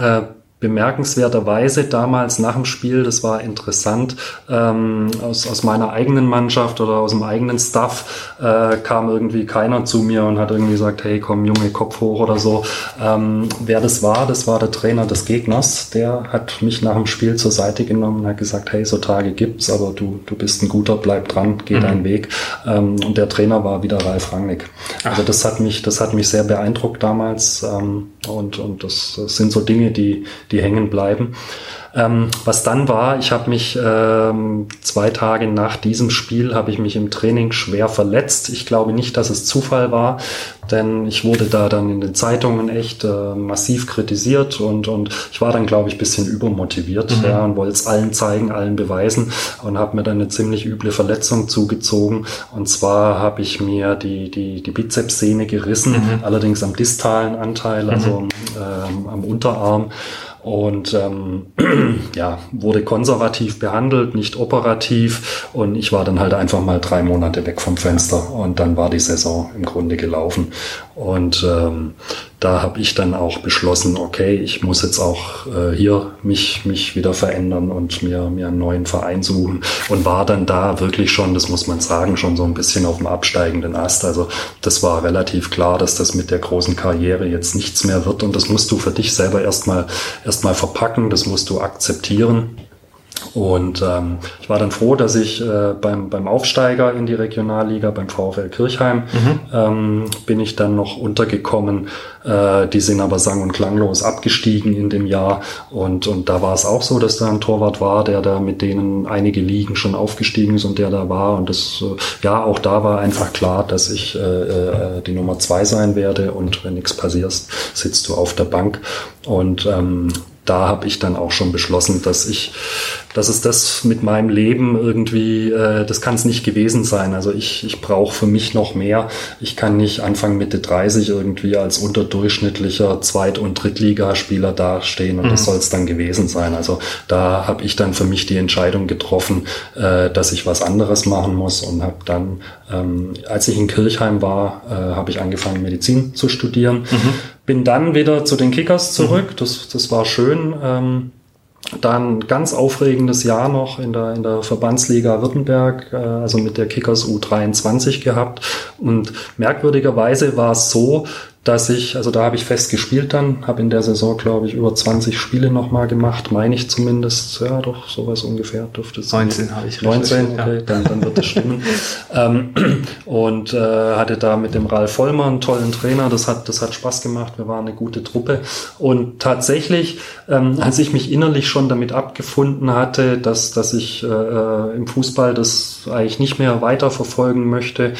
äh, bemerkenswerterweise damals nach dem Spiel, das war interessant, ähm, aus, aus meiner eigenen Mannschaft oder aus dem eigenen Staff äh, kam irgendwie keiner zu mir und hat irgendwie gesagt, hey komm Junge, Kopf hoch oder so. Ähm, wer das war, das war der Trainer des Gegners, der hat mich nach dem Spiel zur Seite genommen und hat gesagt, hey, so Tage gibt's, aber du, du bist ein guter, bleib dran, geh mhm. deinen Weg. Ähm, und der Trainer war wieder Ralf Rangnick. Also das hat mich, das hat mich sehr beeindruckt damals ähm, und, und das, das sind so Dinge, die, die hängen bleiben. Ähm, was dann war, ich habe mich ähm, zwei Tage nach diesem Spiel habe ich mich im Training schwer verletzt. Ich glaube nicht, dass es Zufall war, denn ich wurde da dann in den Zeitungen echt äh, massiv kritisiert und, und ich war dann, glaube ich, bisschen übermotiviert mhm. ja, und wollte es allen zeigen, allen beweisen und habe mir dann eine ziemlich üble Verletzung zugezogen. Und zwar habe ich mir die, die, die Bizepssehne gerissen, mhm. allerdings am distalen Anteil, also mhm. ähm, am Unterarm und ähm, ja, wurde konservativ behandelt, nicht operativ. Und ich war dann halt einfach mal drei Monate weg vom Fenster. Und dann war die Saison im Grunde gelaufen. Und ähm, da habe ich dann auch beschlossen, okay, ich muss jetzt auch äh, hier mich, mich wieder verändern und mir, mir einen neuen Verein suchen und war dann da wirklich schon, das muss man sagen, schon so ein bisschen auf dem absteigenden Ast. Also das war relativ klar, dass das mit der großen Karriere jetzt nichts mehr wird und das musst du für dich selber erstmal erstmal verpacken, das musst du akzeptieren. Und ähm, ich war dann froh, dass ich äh, beim, beim Aufsteiger in die Regionalliga, beim VfL Kirchheim, mhm. ähm, bin ich dann noch untergekommen. Äh, die sind aber sang- und klanglos abgestiegen in dem Jahr. Und, und da war es auch so, dass da ein Torwart war, der da mit denen einige Ligen schon aufgestiegen ist und der da war. Und das, äh, ja, auch da war einfach klar, dass ich äh, äh, die Nummer zwei sein werde. Und wenn nichts passiert, sitzt du auf der Bank. Und ähm, da habe ich dann auch schon beschlossen, dass ich, dass es das mit meinem Leben irgendwie, äh, das kann es nicht gewesen sein. Also ich, ich brauche für mich noch mehr. Ich kann nicht Anfang Mitte 30 irgendwie als unterdurchschnittlicher Zweit- und Drittligaspieler dastehen und mhm. das soll es dann gewesen sein. Also da habe ich dann für mich die Entscheidung getroffen, äh, dass ich was anderes machen muss und habe dann, ähm, als ich in Kirchheim war, äh, habe ich angefangen Medizin zu studieren. Mhm bin dann wieder zu den Kickers zurück. Mhm. Das, das war schön. Ähm, dann ganz aufregendes Jahr noch in der, in der Verbandsliga Württemberg, äh, also mit der Kickers U23 gehabt. Und merkwürdigerweise war es so, dass ich, also da habe ich fest gespielt dann, habe in der Saison, glaube ich, über 20 Spiele nochmal gemacht, meine ich zumindest, ja doch, sowas ungefähr dürfte es 19 habe ich 19, okay, ja. dann, dann wird es stimmen. ähm, und äh, hatte da mit dem Ralf Vollmer einen tollen Trainer, das hat, das hat Spaß gemacht, wir waren eine gute Truppe. Und tatsächlich, ähm, als ich mich innerlich schon damit abgefunden hatte, dass, dass ich äh, äh im Fußball das eigentlich nicht mehr weiterverfolgen möchte,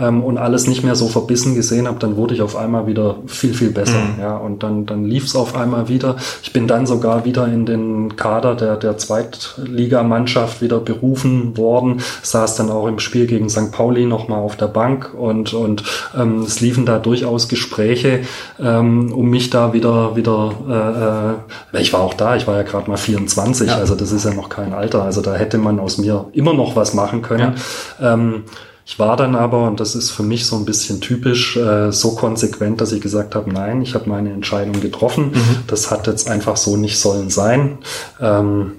ähm, und alles nicht mehr so verbissen gesehen habe, dann wurde ich auf einmal wieder viel, viel besser. Mhm. Ja, und dann, dann lief es auf einmal wieder. Ich bin dann sogar wieder in den Kader der, der Zweitligamannschaft wieder berufen worden, saß dann auch im Spiel gegen St. Pauli nochmal auf der Bank und, und ähm, es liefen da durchaus Gespräche, ähm, um mich da wieder, wieder äh, äh, ich war auch da, ich war ja gerade mal 24, ja. also das ist ja noch kein Alter, also da hätte man aus mir immer noch was machen können. Ja. Ähm, ich war dann aber, und das ist für mich so ein bisschen typisch, äh, so konsequent, dass ich gesagt habe, nein, ich habe meine Entscheidung getroffen. Mhm. Das hat jetzt einfach so nicht sollen sein. Ähm,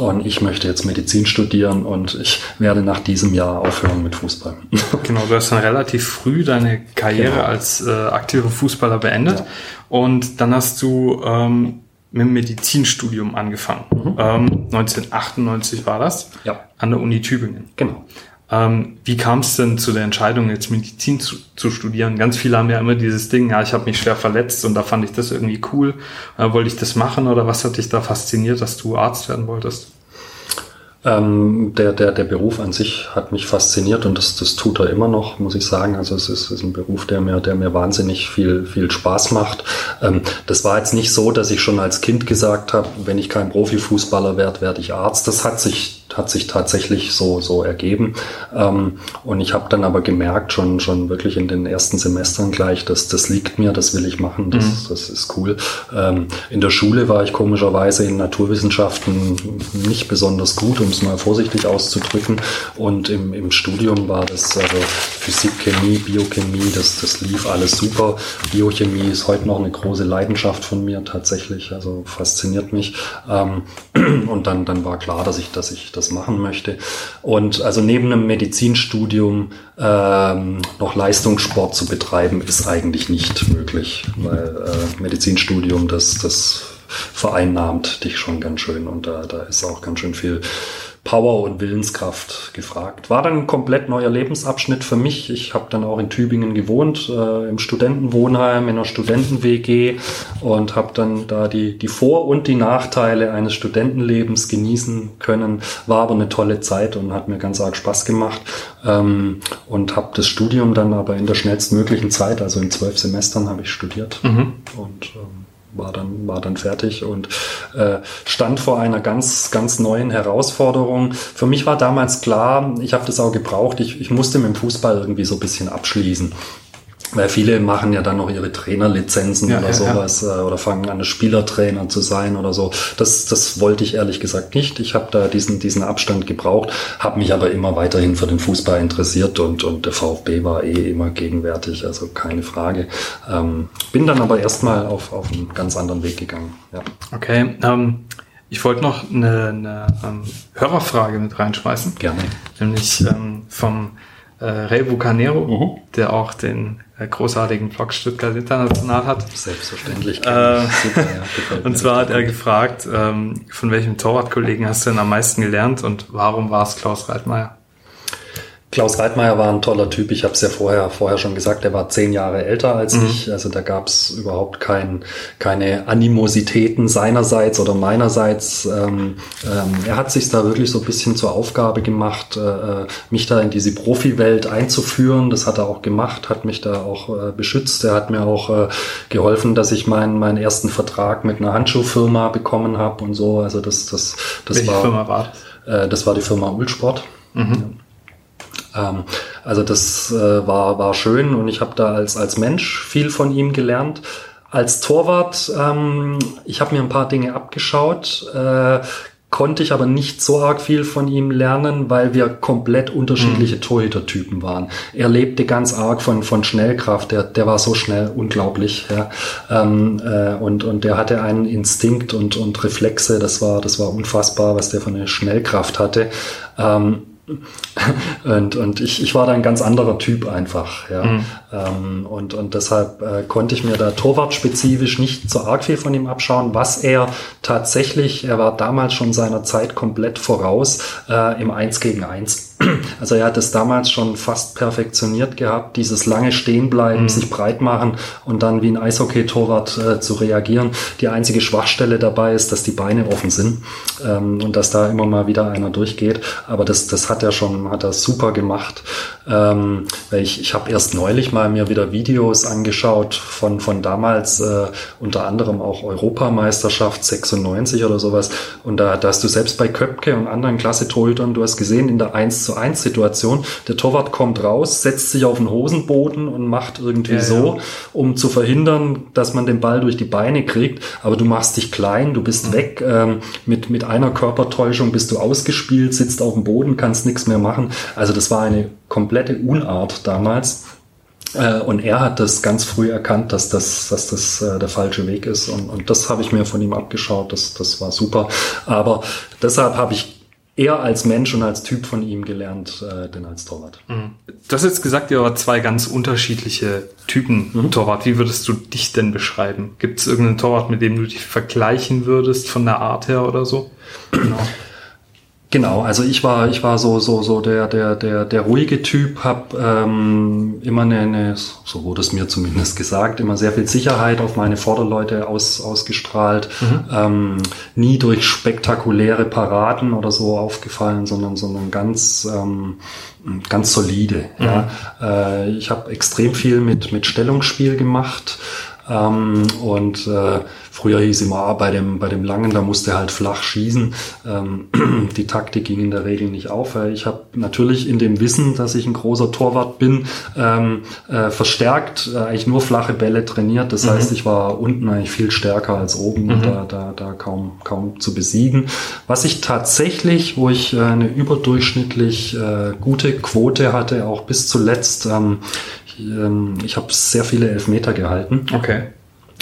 und ich möchte jetzt Medizin studieren und ich werde nach diesem Jahr aufhören mit Fußball. Genau, du hast dann relativ früh deine Karriere genau. als äh, aktiver Fußballer beendet ja. und dann hast du ähm, mit dem Medizinstudium angefangen. Mhm. Ähm, 1998 war das. Ja. An der Uni Tübingen. Genau. Ähm, wie kam es denn zu der Entscheidung, jetzt Medizin zu, zu, studieren? Ganz viele haben ja immer dieses Ding, ja, ich habe mich schwer verletzt und da fand ich das irgendwie cool. Äh, wollte ich das machen oder was hat dich da fasziniert, dass du Arzt werden wolltest? Ähm, der, der, der Beruf an sich hat mich fasziniert und das, das tut er immer noch, muss ich sagen. Also es ist, ist ein Beruf, der mir, der mir wahnsinnig viel, viel Spaß macht. Ähm, das war jetzt nicht so, dass ich schon als Kind gesagt habe, wenn ich kein Profifußballer werde, werde ich Arzt. Das hat sich hat sich tatsächlich so, so ergeben. Ähm, und ich habe dann aber gemerkt, schon, schon wirklich in den ersten Semestern gleich, dass das liegt mir, das will ich machen, das, mhm. das ist cool. Ähm, in der Schule war ich komischerweise in Naturwissenschaften nicht besonders gut, um es mal vorsichtig auszudrücken. Und im, im Studium war das also Physik, Chemie, Biochemie, das, das lief alles super. Biochemie ist heute noch eine große Leidenschaft von mir tatsächlich, also fasziniert mich. Ähm, und dann, dann war klar, dass ich, dass ich das machen möchte. Und also neben einem Medizinstudium ähm, noch Leistungssport zu betreiben, ist eigentlich nicht möglich, weil äh, Medizinstudium, das, das vereinnahmt dich schon ganz schön und da, da ist auch ganz schön viel Power und Willenskraft gefragt. War dann ein komplett neuer Lebensabschnitt für mich. Ich habe dann auch in Tübingen gewohnt, äh, im Studentenwohnheim, in einer Studenten-WG und habe dann da die, die Vor- und die Nachteile eines Studentenlebens genießen können. War aber eine tolle Zeit und hat mir ganz arg Spaß gemacht. Ähm, und habe das Studium dann aber in der schnellstmöglichen Zeit, also in zwölf Semestern habe ich studiert. Mhm. Und ähm, war dann, war dann fertig und äh, stand vor einer ganz, ganz neuen Herausforderung. Für mich war damals klar, ich habe das auch gebraucht, ich, ich musste mit dem Fußball irgendwie so ein bisschen abschließen. Weil viele machen ja dann noch ihre Trainerlizenzen ja, oder ja, sowas ja. Äh, oder fangen an, Spielertrainer zu sein oder so. Das, das wollte ich ehrlich gesagt nicht. Ich habe da diesen, diesen Abstand gebraucht, habe mich aber immer weiterhin für den Fußball interessiert und, und der VfB war eh immer gegenwärtig, also keine Frage. Ähm, bin dann aber erstmal auf, auf einen ganz anderen Weg gegangen. Ja. Okay, ähm, ich wollte noch eine, eine ähm, Hörerfrage mit reinschmeißen. Gerne. Nämlich ähm, vom äh, Ray Bucanero, uh. -huh. der auch den äh, großartigen Blog Stuttgart International hat. Selbstverständlich. Äh, Super, ja, und zwar hat er gefragt, ähm, von welchem Torwartkollegen hast du denn am meisten gelernt und warum war es Klaus Reitmeier? Klaus Reitmeier war ein toller Typ. Ich habe es ja vorher, vorher schon gesagt, er war zehn Jahre älter als mhm. ich. Also da gab es überhaupt kein, keine Animositäten seinerseits oder meinerseits. Ähm, ähm, er hat sich da wirklich so ein bisschen zur Aufgabe gemacht, äh, äh, mich da in diese Profi-Welt einzuführen. Das hat er auch gemacht, hat mich da auch äh, beschützt. Er hat mir auch äh, geholfen, dass ich meinen, meinen ersten Vertrag mit einer Handschuhfirma bekommen habe und so. Also das, das, das Welche war. Firma war das? Äh, das war die Firma Ulsport. Mhm. Ähm, also das äh, war, war schön und ich habe da als, als Mensch viel von ihm gelernt. Als Torwart, ähm, ich habe mir ein paar Dinge abgeschaut, äh, konnte ich aber nicht so arg viel von ihm lernen, weil wir komplett unterschiedliche mhm. Torhütertypen waren. Er lebte ganz arg von, von Schnellkraft, der, der war so schnell, unglaublich. Ja. Ähm, äh, und, und der hatte einen Instinkt und, und Reflexe, das war, das war unfassbar, was der von der Schnellkraft hatte. Ähm, und, und ich, ich war da ein ganz anderer Typ einfach. Ja. Mhm. Ähm, und, und deshalb äh, konnte ich mir da torwartspezifisch nicht so arg viel von ihm abschauen, was er tatsächlich, er war damals schon seiner Zeit komplett voraus äh, im Eins gegen Eins. Also er hat es damals schon fast perfektioniert gehabt, dieses lange Stehenbleiben, mhm. sich breit machen und dann wie ein Eishockey-Torwart äh, zu reagieren. Die einzige Schwachstelle dabei ist, dass die Beine offen sind ähm, und dass da immer mal wieder einer durchgeht. Aber das, das hat er schon, hat er super gemacht. Ähm, ich ich habe erst neulich mal mir wieder Videos angeschaut von, von damals, äh, unter anderem auch Europameisterschaft 96 oder sowas. Und da, da hast du selbst bei Köpke und anderen Klasse-Torhütern, du hast gesehen, in der 1 zu 1 Situation, der Torwart kommt raus, setzt sich auf den Hosenboden und macht irgendwie ja, so, ja. um zu verhindern, dass man den Ball durch die Beine kriegt. Aber du machst dich klein, du bist mhm. weg. Ähm, mit, mit einer Körpertäuschung bist du ausgespielt, sitzt auf dem Boden, kannst nichts mehr machen. Also das war eine komplette Unart damals. Äh, und er hat das ganz früh erkannt, dass das, dass das äh, der falsche Weg ist. Und, und das habe ich mir von ihm abgeschaut. Das, das war super. Aber deshalb habe ich eher als Mensch und als Typ von ihm gelernt, äh, denn als Torwart. Mhm. Du hast jetzt gesagt, ihr wart zwei ganz unterschiedliche Typen mhm. Torwart. Wie würdest du dich denn beschreiben? Gibt es irgendeinen Torwart, mit dem du dich vergleichen würdest von der Art her oder so? Genau. Genau, also ich war ich war so so so der der der der ruhige Typ, habe ähm, immer eine, eine so wurde es mir zumindest gesagt, immer sehr viel Sicherheit auf meine Vorderleute aus, ausgestrahlt, mhm. ähm, nie durch spektakuläre Paraden oder so aufgefallen, sondern sondern ganz ähm, ganz solide. Mhm. Ja. Äh, ich habe extrem viel mit mit Stellungsspiel gemacht. Ähm, und äh, früher hieß immer, ah, bei dem, bei dem Langen, da musste halt flach schießen. Ähm, die Taktik ging in der Regel nicht auf. Ich habe natürlich in dem Wissen, dass ich ein großer Torwart bin, ähm, äh, verstärkt äh, eigentlich nur flache Bälle trainiert. Das mhm. heißt, ich war unten eigentlich viel stärker als oben mhm. da, da, da kaum, kaum zu besiegen. Was ich tatsächlich, wo ich äh, eine überdurchschnittlich äh, gute Quote hatte, auch bis zuletzt, ähm, ähm, ich habe sehr viele Elfmeter gehalten. Okay.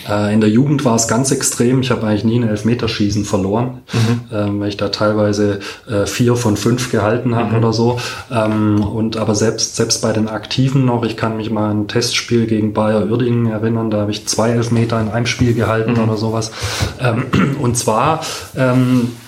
Äh, in der Jugend war es ganz extrem. Ich habe eigentlich nie ein Elfmeterschießen verloren, mhm. ähm, weil ich da teilweise äh, vier von fünf gehalten habe mhm. oder so. Ähm, und aber selbst, selbst bei den Aktiven noch, ich kann mich mal an ein Testspiel gegen Bayer Uerdingen erinnern, da habe ich zwei Elfmeter in einem Spiel gehalten mhm. oder sowas. Ähm, und zwar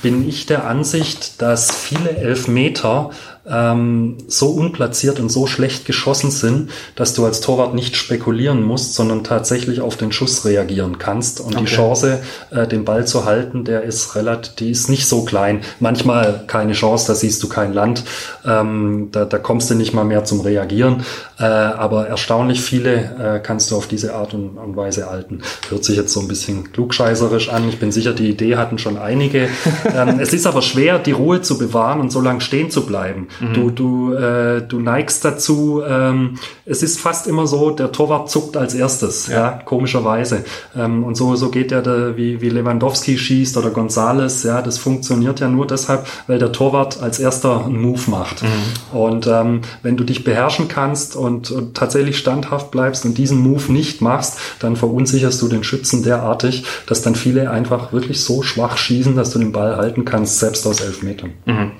bin ich der Ansicht, dass viele Elfmeter ähm, so unplatziert und so schlecht geschossen sind, dass du als Torwart nicht spekulieren musst, sondern tatsächlich auf den Schuss reagieren kannst. Und okay. die Chance, äh, den Ball zu halten, der ist relativ, die ist nicht so klein. Manchmal keine Chance, da siehst du kein Land, ähm, da, da kommst du nicht mal mehr zum Reagieren. Äh, aber erstaunlich viele äh, kannst du auf diese Art und, und Weise halten. Hört sich jetzt so ein bisschen klugscheißerisch an. Ich bin sicher, die Idee hatten schon einige. ähm, es ist aber schwer, die Ruhe zu bewahren und so lange stehen zu bleiben. Mhm. Du, du, äh, du neigst dazu, ähm, es ist fast immer so, der Torwart zuckt als erstes, ja, ja komischerweise. Ähm, und so, so geht ja der, wie, wie Lewandowski schießt oder Gonzales, ja, das funktioniert ja nur deshalb, weil der Torwart als erster einen Move macht. Mhm. Und ähm, wenn du dich beherrschen kannst und, und tatsächlich standhaft bleibst und diesen Move nicht machst, dann verunsicherst du den Schützen derartig, dass dann viele einfach wirklich so schwach schießen, dass du den Ball halten kannst, selbst aus elf Metern. Mhm.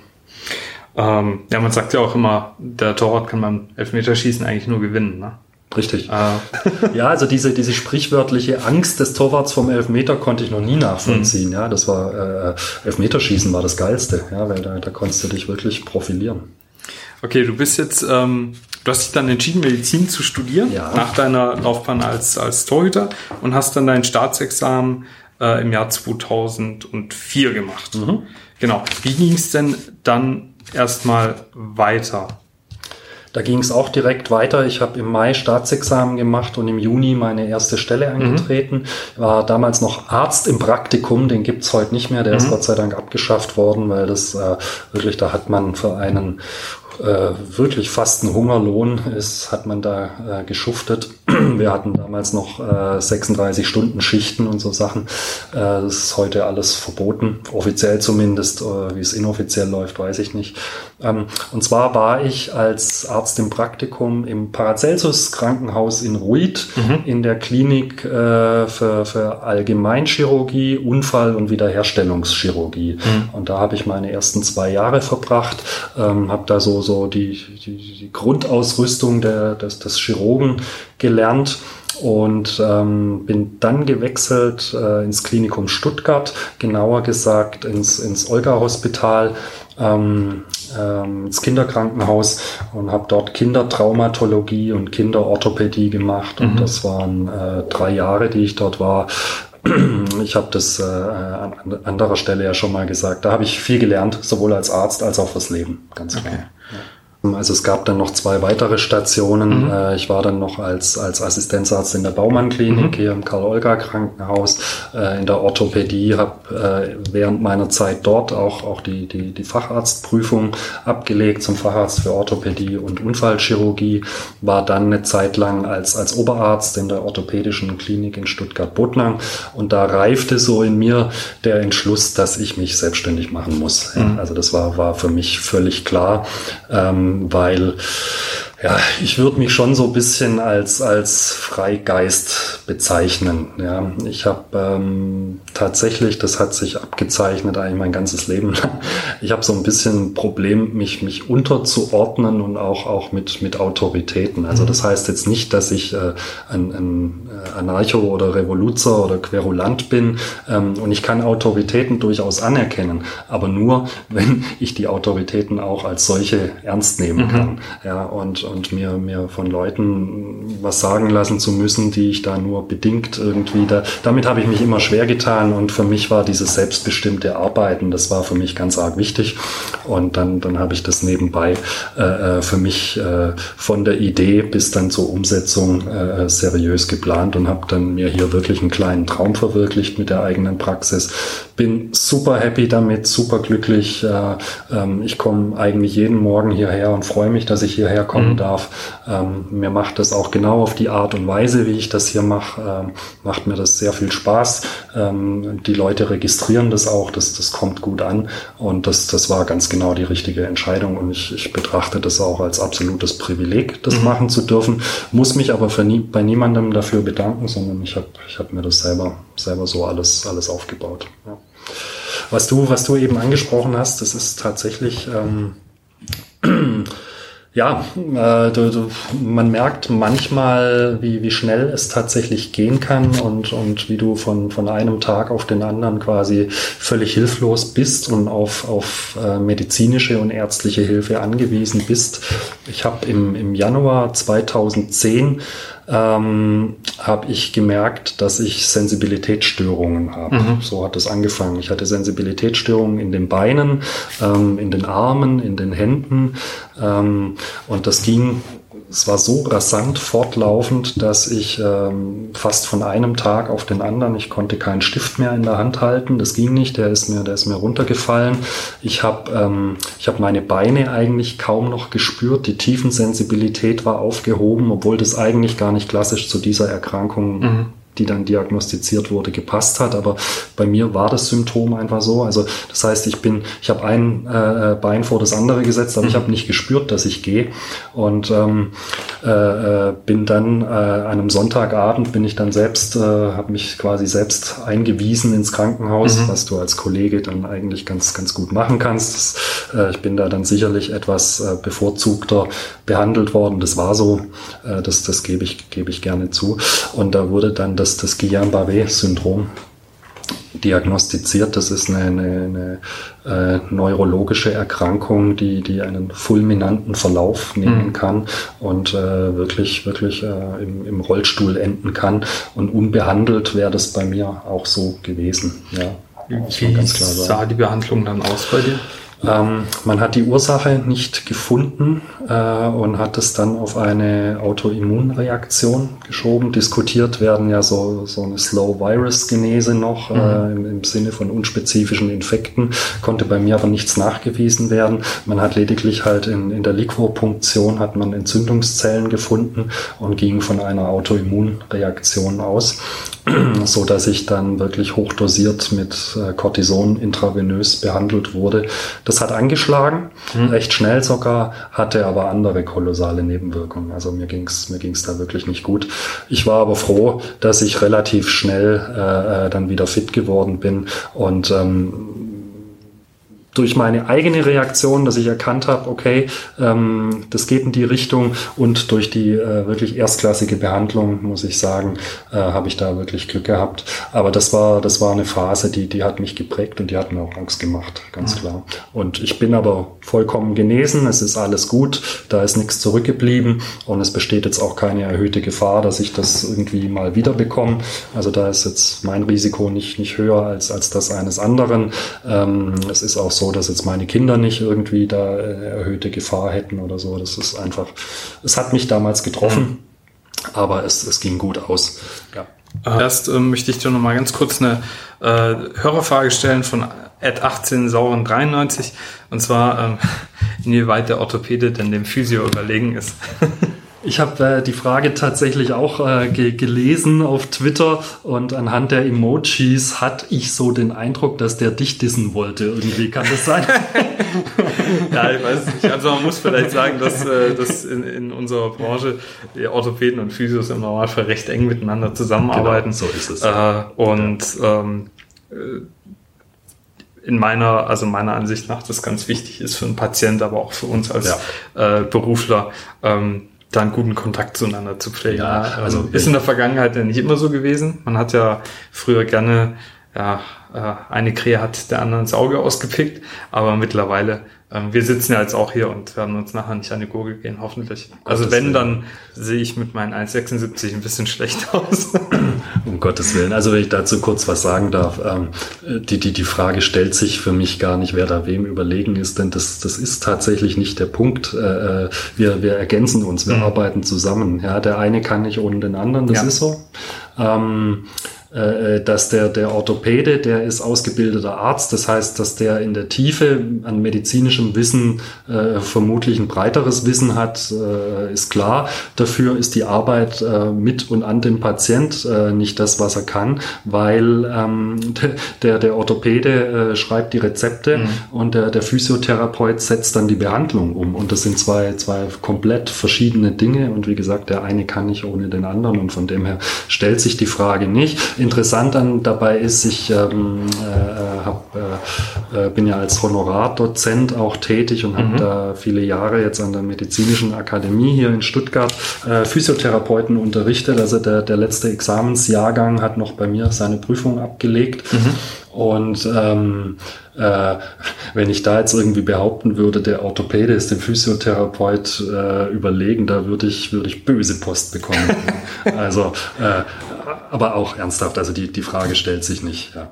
Ähm, ja, man sagt ja auch immer, der Torwart kann beim Elfmeterschießen eigentlich nur gewinnen. Ne? Richtig. Äh. ja, also diese, diese sprichwörtliche Angst des Torwarts vom Elfmeter konnte ich noch nie nachvollziehen. Mhm. Ja, das war äh, Elfmeterschießen war das Geilste, ja, weil da, da konntest du dich wirklich profilieren. Okay, du bist jetzt, ähm, du hast dich dann entschieden, Medizin zu studieren ja. nach deiner Laufbahn als, als Torhüter und hast dann dein Staatsexamen äh, im Jahr 2004 gemacht. Mhm. Genau. Wie ging es denn dann erstmal weiter? Da ging es auch direkt weiter. Ich habe im Mai Staatsexamen gemacht und im Juni meine erste Stelle mhm. angetreten. Mhm. War damals noch Arzt im Praktikum, den gibt's heute nicht mehr. Der mhm. ist Gott sei Dank abgeschafft worden, weil das äh, wirklich, da hat man für einen äh, wirklich fast ein Hungerlohn ist, hat man da äh, geschuftet. Wir hatten damals noch äh, 36 Stunden Schichten und so Sachen. Äh, das ist heute alles verboten, offiziell zumindest. Äh, wie es inoffiziell läuft, weiß ich nicht. Ähm, und zwar war ich als Arzt im Praktikum im Paracelsus Krankenhaus in Ruid mhm. in der Klinik äh, für, für Allgemeinchirurgie, Unfall- und Wiederherstellungschirurgie. Mhm. Und da habe ich meine ersten zwei Jahre verbracht, ähm, habe da so so die, die, die Grundausrüstung der, des, des Chirurgen gelernt und ähm, bin dann gewechselt äh, ins Klinikum Stuttgart, genauer gesagt ins, ins Olga-Hospital, ähm, ähm, ins Kinderkrankenhaus und habe dort Kindertraumatologie und Kinderorthopädie gemacht. Und mhm. das waren äh, drei Jahre, die ich dort war. Ich habe das äh, an anderer Stelle ja schon mal gesagt. Da habe ich viel gelernt, sowohl als Arzt als auch fürs Leben, ganz klar. Okay. Ja. Also es gab dann noch zwei weitere Stationen. Mhm. Äh, ich war dann noch als, als Assistenzarzt in der Baumann-Klinik mhm. hier im Karl-Olga-Krankenhaus, äh, in der Orthopädie, habe äh, während meiner Zeit dort auch, auch die, die, die Facharztprüfung abgelegt zum Facharzt für Orthopädie und Unfallchirurgie, war dann eine Zeit lang als, als Oberarzt in der orthopädischen Klinik in Stuttgart-Bottnang und da reifte so in mir der Entschluss, dass ich mich selbstständig machen muss. Mhm. Also das war, war für mich völlig klar. Ähm, weil ja, ich würde mich schon so ein bisschen als, als Freigeist bezeichnen. Ja, ich habe ähm, tatsächlich, das hat sich abgezeichnet eigentlich mein ganzes Leben lang. Ich habe so ein bisschen ein Problem, mich, mich unterzuordnen und auch, auch mit, mit Autoritäten. Also mhm. das heißt jetzt nicht, dass ich äh, ein, ein äh, Anarcho oder Revoluzer oder Querulant bin ähm, und ich kann Autoritäten durchaus anerkennen, aber nur, wenn ich die Autoritäten auch als solche ernst nehmen mhm. kann. Ja, und und mir, mir von Leuten was sagen lassen zu müssen, die ich da nur bedingt irgendwie da, damit habe ich mich immer schwer getan und für mich war dieses selbstbestimmte Arbeiten, das war für mich ganz arg wichtig und dann, dann habe ich das nebenbei äh, äh für mich äh, von der Idee bis dann zur Umsetzung äh, seriös geplant und habe dann mir hier wirklich einen kleinen Traum verwirklicht mit der eigenen Praxis. Bin super happy damit, super glücklich. Äh, ähm, ich komme eigentlich jeden Morgen hierher und freue mich, dass ich hierher kommen mhm. darf. Ähm, mir macht das auch genau auf die Art und Weise, wie ich das hier mache, ähm, macht mir das sehr viel Spaß. Ähm, die Leute registrieren das auch, das, das kommt gut an und das, das war ganz genau die richtige Entscheidung und ich, ich betrachte das auch als absolutes Privileg, das mhm. machen zu dürfen, muss mich aber für nie, bei niemandem dafür bedanken, sondern ich habe ich hab mir das selber, selber so alles, alles aufgebaut. Ja. Was du, was du eben angesprochen hast, das ist tatsächlich, ähm, ja, äh, du, du, man merkt manchmal, wie, wie schnell es tatsächlich gehen kann und, und wie du von, von einem Tag auf den anderen quasi völlig hilflos bist und auf, auf äh, medizinische und ärztliche Hilfe angewiesen bist. Ich habe im, im Januar 2010 ähm, habe ich gemerkt, dass ich Sensibilitätsstörungen habe. Mhm. So hat es angefangen. Ich hatte Sensibilitätsstörungen in den Beinen, ähm, in den Armen, in den Händen ähm, und das ging es war so rasant fortlaufend, dass ich ähm, fast von einem Tag auf den anderen, ich konnte keinen Stift mehr in der Hand halten, das ging nicht, der ist mir, der ist mir runtergefallen. Ich habe ähm, ich hab meine Beine eigentlich kaum noch gespürt, die Tiefensensibilität war aufgehoben, obwohl das eigentlich gar nicht klassisch zu dieser Erkrankung mhm die dann diagnostiziert wurde, gepasst hat. Aber bei mir war das Symptom einfach so. Also das heißt, ich bin, ich habe ein äh, Bein vor das andere gesetzt, aber mhm. ich habe nicht gespürt, dass ich gehe. Und ähm, äh, äh, bin dann äh, einem Sonntagabend bin ich dann selbst, äh, habe mich quasi selbst eingewiesen ins Krankenhaus, mhm. was du als Kollege dann eigentlich ganz ganz gut machen kannst. Das, äh, ich bin da dann sicherlich etwas äh, bevorzugter behandelt worden. Das war so, äh, das das gebe ich gebe ich gerne zu. Und da wurde dann das das, das Guillain-Barré-Syndrom diagnostiziert. Das ist eine, eine, eine äh, neurologische Erkrankung, die, die einen fulminanten Verlauf nehmen mhm. kann und äh, wirklich, wirklich äh, im, im Rollstuhl enden kann. Und unbehandelt wäre das bei mir auch so gewesen. Ja, Wie sah die Behandlung dann aus bei dir? Ähm, man hat die Ursache nicht gefunden äh, und hat es dann auf eine Autoimmunreaktion geschoben. Diskutiert werden ja so, so eine Slow-Virus-Genese noch äh, mhm. äh, im, im, Sinne von unspezifischen Infekten. Konnte bei mir aber nichts nachgewiesen werden. Man hat lediglich halt in, in der Liquorpunktion hat man Entzündungszellen gefunden und ging von einer Autoimmunreaktion aus so dass ich dann wirklich hochdosiert mit äh, Cortison intravenös behandelt wurde. Das hat angeschlagen, mhm. recht schnell sogar, hatte aber andere kolossale Nebenwirkungen. Also mir ging's mir ging's da wirklich nicht gut. Ich war aber froh, dass ich relativ schnell äh, äh dann wieder fit geworden bin und ähm, durch meine eigene Reaktion, dass ich erkannt habe, okay, ähm, das geht in die Richtung und durch die äh, wirklich erstklassige Behandlung, muss ich sagen, äh, habe ich da wirklich Glück gehabt. Aber das war, das war eine Phase, die, die hat mich geprägt und die hat mir auch Angst gemacht, ganz mhm. klar. Und ich bin aber vollkommen genesen, es ist alles gut, da ist nichts zurückgeblieben und es besteht jetzt auch keine erhöhte Gefahr, dass ich das irgendwie mal wieder bekomme. Also da ist jetzt mein Risiko nicht, nicht höher als, als das eines anderen. Ähm, es ist auch so, so, dass jetzt meine Kinder nicht irgendwie da äh, erhöhte Gefahr hätten oder so. Das ist einfach, es hat mich damals getroffen, mhm. aber es, es ging gut aus. Ja. Erst ähm, möchte ich dir noch mal ganz kurz eine äh, Hörerfrage stellen von Ad 18 Sauren 93 und zwar ähm, inwieweit der Orthopäde denn dem Physio überlegen ist. Ich habe äh, die Frage tatsächlich auch äh, ge gelesen auf Twitter und anhand der Emojis hatte ich so den Eindruck, dass der dich dissen wollte. Irgendwie kann das sein? ja, ich weiß nicht. Also man muss vielleicht sagen, dass, äh, dass in, in unserer Branche Orthopäden und Physios im Normalfall recht eng miteinander zusammenarbeiten. Genau, so ist es. Äh, und ähm, äh, in meiner, also meiner Ansicht nach, das ganz wichtig ist für einen Patient, aber auch für uns als ja. äh, Berufler, ähm, da einen guten Kontakt zueinander zu pflegen. Ja, also ähm, ist in der Vergangenheit ja nicht immer so gewesen. Man hat ja früher gerne, ja, äh, eine Krähe hat der anderen ins Auge ausgepickt, aber mittlerweile wir sitzen ja jetzt auch hier und werden uns nachher nicht an die Gurgel gehen, hoffentlich. Also Gottes wenn, dann sehe ich mit meinen 1,76 ein bisschen schlecht aus. um Gottes Willen. Also wenn ich dazu kurz was sagen darf, ähm, die, die, die Frage stellt sich für mich gar nicht, wer da wem überlegen ist, denn das, das ist tatsächlich nicht der Punkt. Äh, äh wir, wir ergänzen uns, wir mhm. arbeiten zusammen. Ja, der eine kann nicht ohne den anderen, das ja. ist so. Ähm, äh, dass der, der Orthopäde, der ist ausgebildeter Arzt, das heißt, dass der in der Tiefe an medizinischem Wissen äh, vermutlich ein breiteres Wissen hat, äh, ist klar. Dafür ist die Arbeit äh, mit und an dem Patient äh, nicht das, was er kann, weil ähm, der, der Orthopäde äh, schreibt die Rezepte mhm. und der, der Physiotherapeut setzt dann die Behandlung um. Und das sind zwei, zwei komplett verschiedene Dinge. Und wie gesagt, der eine kann nicht ohne den anderen und von dem her stellt sich die Frage nicht interessant dann dabei ist, ich ähm, äh, hab, äh, äh, bin ja als Honorardozent auch tätig und habe mhm. da viele Jahre jetzt an der Medizinischen Akademie hier in Stuttgart äh, Physiotherapeuten unterrichtet. Also der, der letzte Examensjahrgang hat noch bei mir seine Prüfung abgelegt. Mhm. Und ähm, äh, wenn ich da jetzt irgendwie behaupten würde, der Orthopäde ist dem Physiotherapeut äh, überlegen, da würde ich, würde ich böse Post bekommen. also äh, aber auch ernsthaft, also die, die Frage stellt sich nicht. Ja.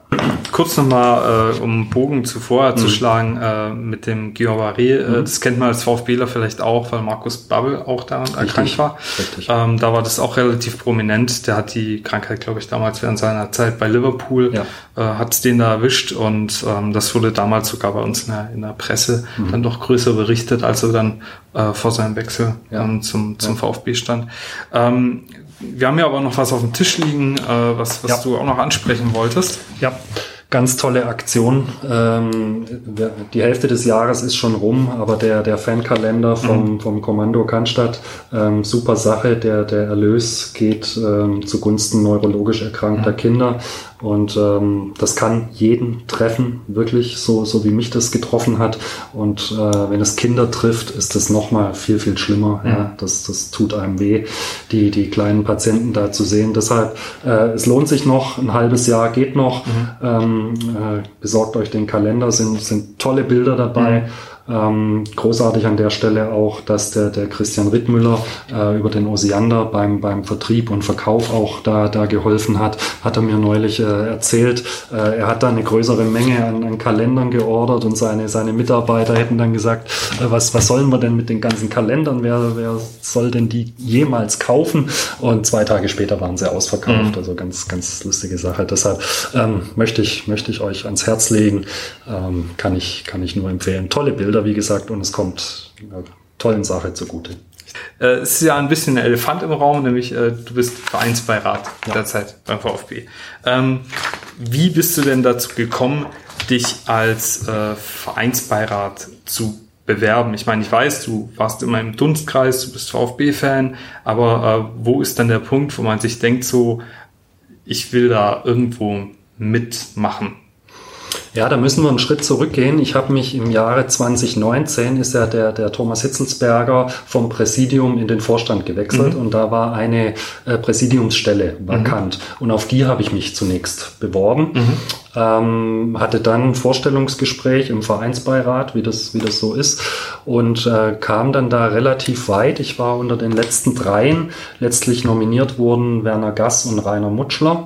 Kurz nochmal, äh, um Bogen zuvor mhm. zu schlagen, äh, mit dem Guillain-Barré, äh, mhm. das kennt man als VfBler vielleicht auch, weil Markus Babbel auch daran erkrankt war. Ähm, da war das auch relativ prominent. Der hat die Krankheit, glaube ich, damals während seiner Zeit bei Liverpool, ja. äh, hat es den da erwischt und ähm, das wurde damals sogar bei uns in der, in der Presse mhm. dann doch größer berichtet, als er dann äh, vor seinem Wechsel ja. ähm, zum, zum ja. VfB stand. Ähm, wir haben ja aber noch was auf dem Tisch liegen, äh, was, was ja. du auch noch ansprechen wolltest. Ja, ganz tolle Aktion. Ähm, die Hälfte des Jahres ist schon rum, aber der, der Fankalender vom, mhm. vom Kommando Cannstatt, ähm, super Sache. Der, der Erlös geht ähm, zugunsten neurologisch erkrankter mhm. Kinder. Und ähm, das kann jeden treffen, wirklich, so, so wie mich das getroffen hat. Und äh, wenn es Kinder trifft, ist das nochmal viel, viel schlimmer. Mhm. Ja, das, das tut einem weh, die, die kleinen Patienten da zu sehen. Deshalb, äh, es lohnt sich noch, ein halbes Jahr geht noch. Mhm. Ähm, äh, besorgt euch den Kalender, sind, sind tolle Bilder dabei. Mhm ähm, großartig an der Stelle auch, dass der, der Christian Rittmüller äh, über den Osiander beim, beim Vertrieb und Verkauf auch da, da geholfen hat, hat er mir neulich äh, erzählt. Äh, er hat da eine größere Menge an, an Kalendern geordert und seine, seine Mitarbeiter hätten dann gesagt, äh, was, was sollen wir denn mit den ganzen Kalendern? Wer, wer soll denn die jemals kaufen? Und zwei Tage später waren sie ausverkauft. Mhm. Also ganz, ganz lustige Sache. Deshalb ähm, möchte, ich, möchte ich euch ans Herz legen. Ähm, kann, ich, kann ich nur empfehlen. Tolle Bilder Bilder, wie gesagt, und es kommt einer tollen Sache zugute. Äh, es ist ja ein bisschen ein Elefant im Raum, nämlich äh, du bist Vereinsbeirat ja. derzeit beim VfB. Ähm, wie bist du denn dazu gekommen, dich als äh, Vereinsbeirat zu bewerben? Ich meine, ich weiß, du warst immer im Dunstkreis, du bist VfB-Fan, aber äh, wo ist dann der Punkt, wo man sich denkt, so, ich will da irgendwo mitmachen? Ja, da müssen wir einen Schritt zurückgehen. Ich habe mich im Jahre 2019 ist ja der, der Thomas Hitzelsberger vom Präsidium in den Vorstand gewechselt mhm. und da war eine äh, Präsidiumsstelle vakant mhm. und auf die habe ich mich zunächst beworben. Mhm. Ähm, hatte dann ein Vorstellungsgespräch im Vereinsbeirat, wie das, wie das so ist, und äh, kam dann da relativ weit. Ich war unter den letzten dreien. Letztlich nominiert wurden Werner Gass und Rainer Mutschler.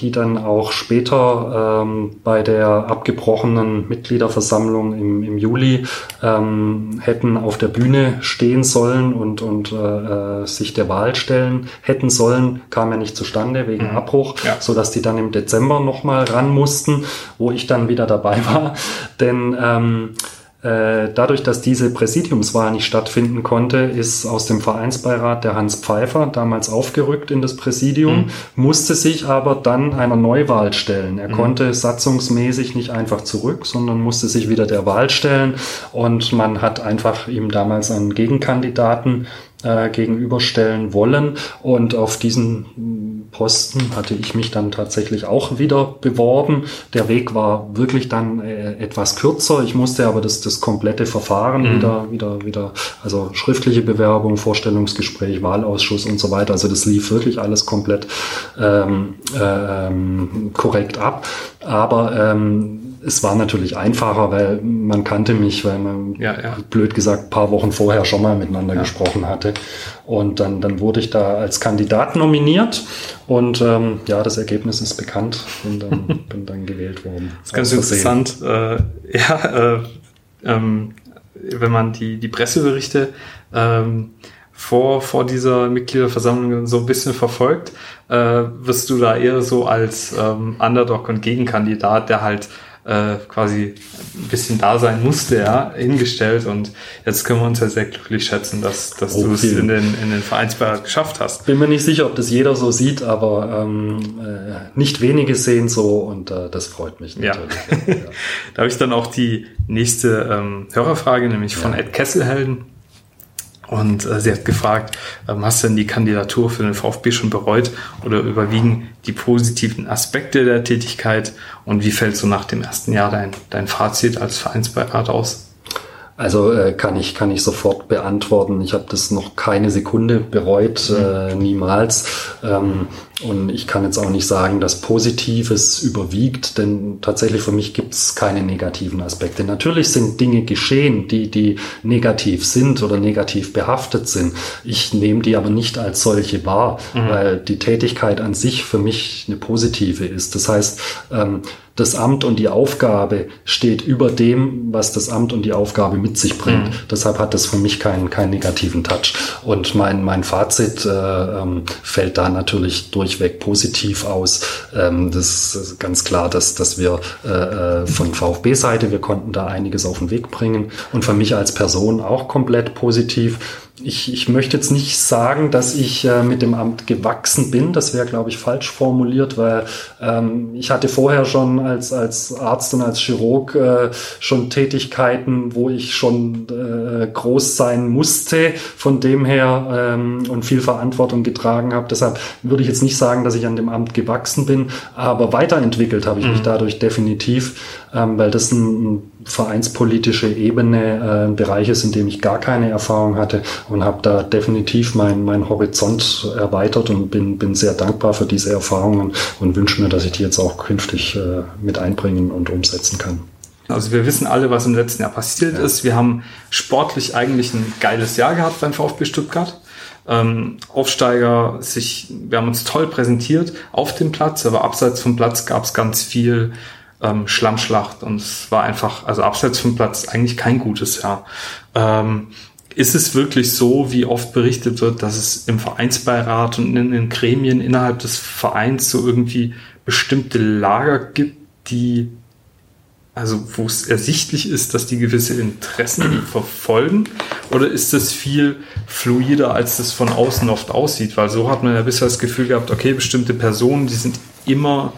Die dann auch später ähm, bei der abgebrochenen Mitgliederversammlung im, im Juli ähm, hätten auf der Bühne stehen sollen und, und äh, sich der Wahl stellen hätten sollen, kam ja nicht zustande wegen mhm. Abbruch, ja. so dass die dann im Dezember nochmal ran mussten, wo ich dann wieder dabei war. Denn ähm, äh, dadurch, dass diese Präsidiumswahl nicht stattfinden konnte, ist aus dem Vereinsbeirat der Hans Pfeiffer damals aufgerückt in das Präsidium, mhm. musste sich aber dann einer Neuwahl stellen. Er mhm. konnte satzungsmäßig nicht einfach zurück, sondern musste sich wieder der Wahl stellen und man hat einfach ihm damals einen Gegenkandidaten äh, gegenüberstellen wollen. Und auf diesen Posten hatte ich mich dann tatsächlich auch wieder beworben. Der Weg war wirklich dann äh, etwas kürzer. Ich musste aber das, das komplette Verfahren mhm. wieder, wieder, wieder, also schriftliche Bewerbung, Vorstellungsgespräch, Wahlausschuss und so weiter. Also das lief wirklich alles komplett ähm, ähm, korrekt ab. Aber ähm, es war natürlich einfacher, weil man kannte mich, weil man ja, ja. blöd gesagt paar Wochen vorher schon mal miteinander ja. gesprochen hatte. Und dann, dann wurde ich da als Kandidat nominiert und ähm, ja, das Ergebnis ist bekannt. Bin dann, bin dann gewählt worden. Das ist ganz interessant. Äh, ja, äh, ähm, wenn man die, die Presseberichte ähm, vor, vor dieser Mitgliederversammlung so ein bisschen verfolgt? Äh, wirst du da eher so als ähm, Underdog und Gegenkandidat, der halt äh, quasi ein bisschen da sein musste, ja, hingestellt. Und jetzt können wir uns ja sehr glücklich schätzen, dass, dass okay. du es in den, in den Vereinsbeirat geschafft hast. Bin mir nicht sicher, ob das jeder so sieht, aber ähm, äh, nicht wenige sehen so und äh, das freut mich natürlich. Ja. ja. da habe ich dann auch die nächste ähm, Hörerfrage, nämlich von ja. Ed Kesselhelden. Und äh, sie hat gefragt, ähm, hast du denn die Kandidatur für den VfB schon bereut oder überwiegen die positiven Aspekte der Tätigkeit? Und wie fällt so nach dem ersten Jahr dein, dein Fazit als Vereinsbeirat aus? Also äh, kann ich kann ich sofort beantworten. Ich habe das noch keine Sekunde bereut, äh, niemals. Ähm, und ich kann jetzt auch nicht sagen, dass Positives überwiegt, denn tatsächlich für mich gibt es keine negativen Aspekte. Natürlich sind Dinge geschehen, die die negativ sind oder negativ behaftet sind. Ich nehme die aber nicht als solche wahr, mhm. weil die Tätigkeit an sich für mich eine positive ist. Das heißt, ähm, das Amt und die Aufgabe steht über dem, was das Amt und die Aufgabe mit sich bringt. Mhm. Deshalb hat das für mich keinen, keinen negativen Touch. Und mein, mein Fazit äh, ähm, fällt da natürlich durchweg positiv aus. Ähm, das ist ganz klar, dass, dass wir äh, äh von VfB-Seite, wir konnten da einiges auf den Weg bringen. Und für mich als Person auch komplett positiv ich, ich möchte jetzt nicht sagen, dass ich äh, mit dem Amt gewachsen bin. Das wäre, glaube ich, falsch formuliert, weil ähm, ich hatte vorher schon als, als Arzt und als Chirurg äh, schon Tätigkeiten, wo ich schon äh, groß sein musste, von dem her ähm, und viel Verantwortung getragen habe. Deshalb würde ich jetzt nicht sagen, dass ich an dem Amt gewachsen bin, aber weiterentwickelt habe ich mhm. mich dadurch definitiv, ähm, weil das ein, ein vereinspolitische Ebene äh, ein Bereich ist, in dem ich gar keine Erfahrung hatte und habe da definitiv mein, mein Horizont erweitert und bin, bin sehr dankbar für diese Erfahrungen und wünsche mir, dass ich die jetzt auch künftig äh, mit einbringen und umsetzen kann. Also wir wissen alle, was im letzten Jahr passiert ja. ist. Wir haben sportlich eigentlich ein geiles Jahr gehabt beim VfB Stuttgart. Ähm, Aufsteiger, sich, wir haben uns toll präsentiert auf dem Platz, aber abseits vom Platz gab es ganz viel ähm, Schlammschlacht und es war einfach, also abseits vom Platz eigentlich kein gutes Jahr. Ähm, ist es wirklich so, wie oft berichtet wird, dass es im Vereinsbeirat und in den Gremien innerhalb des Vereins so irgendwie bestimmte Lager gibt, die also wo es ersichtlich ist, dass die gewisse Interessen verfolgen? Oder ist das viel fluider, als das von außen oft aussieht? Weil so hat man ja bisher das Gefühl gehabt, okay, bestimmte Personen, die sind immer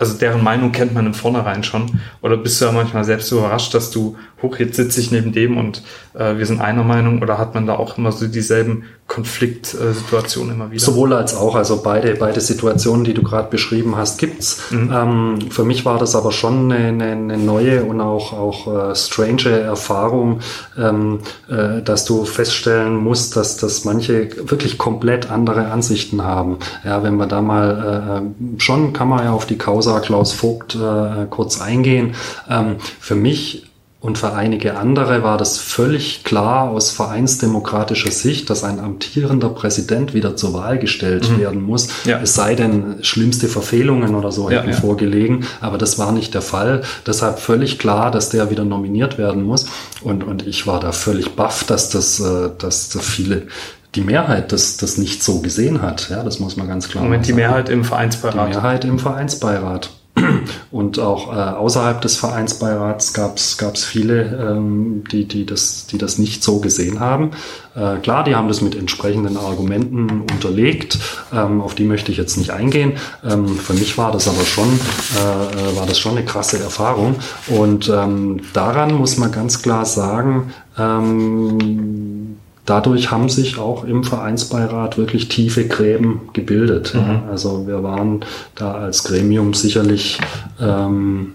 also deren Meinung kennt man im Vornherein schon. Oder bist du ja manchmal selbst überrascht, dass du, hoch, jetzt sitze ich neben dem und äh, wir sind einer Meinung oder hat man da auch immer so dieselben Konfliktsituationen immer wieder? Sowohl als auch, also beide, beide Situationen, die du gerade beschrieben hast, gibt's. Mhm. Ähm, für mich war das aber schon eine, eine, neue und auch, auch äh, strange Erfahrung, ähm, äh, dass du feststellen musst, dass, dass manche wirklich komplett andere Ansichten haben. Ja, wenn man da mal äh, schon kann man ja auf die Causa Causa Klaus Vogt äh, kurz eingehen. Ähm, für mich und für einige andere war das völlig klar aus vereinsdemokratischer Sicht, dass ein amtierender Präsident wieder zur Wahl gestellt mhm. werden muss. Ja. Es sei denn, schlimmste Verfehlungen oder so hätten ja, vorgelegen. Aber das war nicht der Fall. Deshalb völlig klar, dass der wieder nominiert werden muss. Und, und ich war da völlig baff, dass das, äh, dass viele, die Mehrheit das, das nicht so gesehen hat. Ja, das muss man ganz klar Moment, sagen. die Mehrheit im Vereinsbeirat. Die Mehrheit im Vereinsbeirat. Und auch äh, außerhalb des Vereinsbeirats gab es viele, ähm, die, die, das, die das nicht so gesehen haben. Äh, klar, die haben das mit entsprechenden Argumenten unterlegt. Ähm, auf die möchte ich jetzt nicht eingehen. Ähm, für mich war das aber schon, äh, äh war das schon eine krasse Erfahrung. Und ähm, daran muss man ganz klar sagen, ähm, dadurch haben sich auch im Vereinsbeirat wirklich tiefe Gräben gebildet. Mhm. Ja. Also wir waren da als Gremium sicherlich ähm,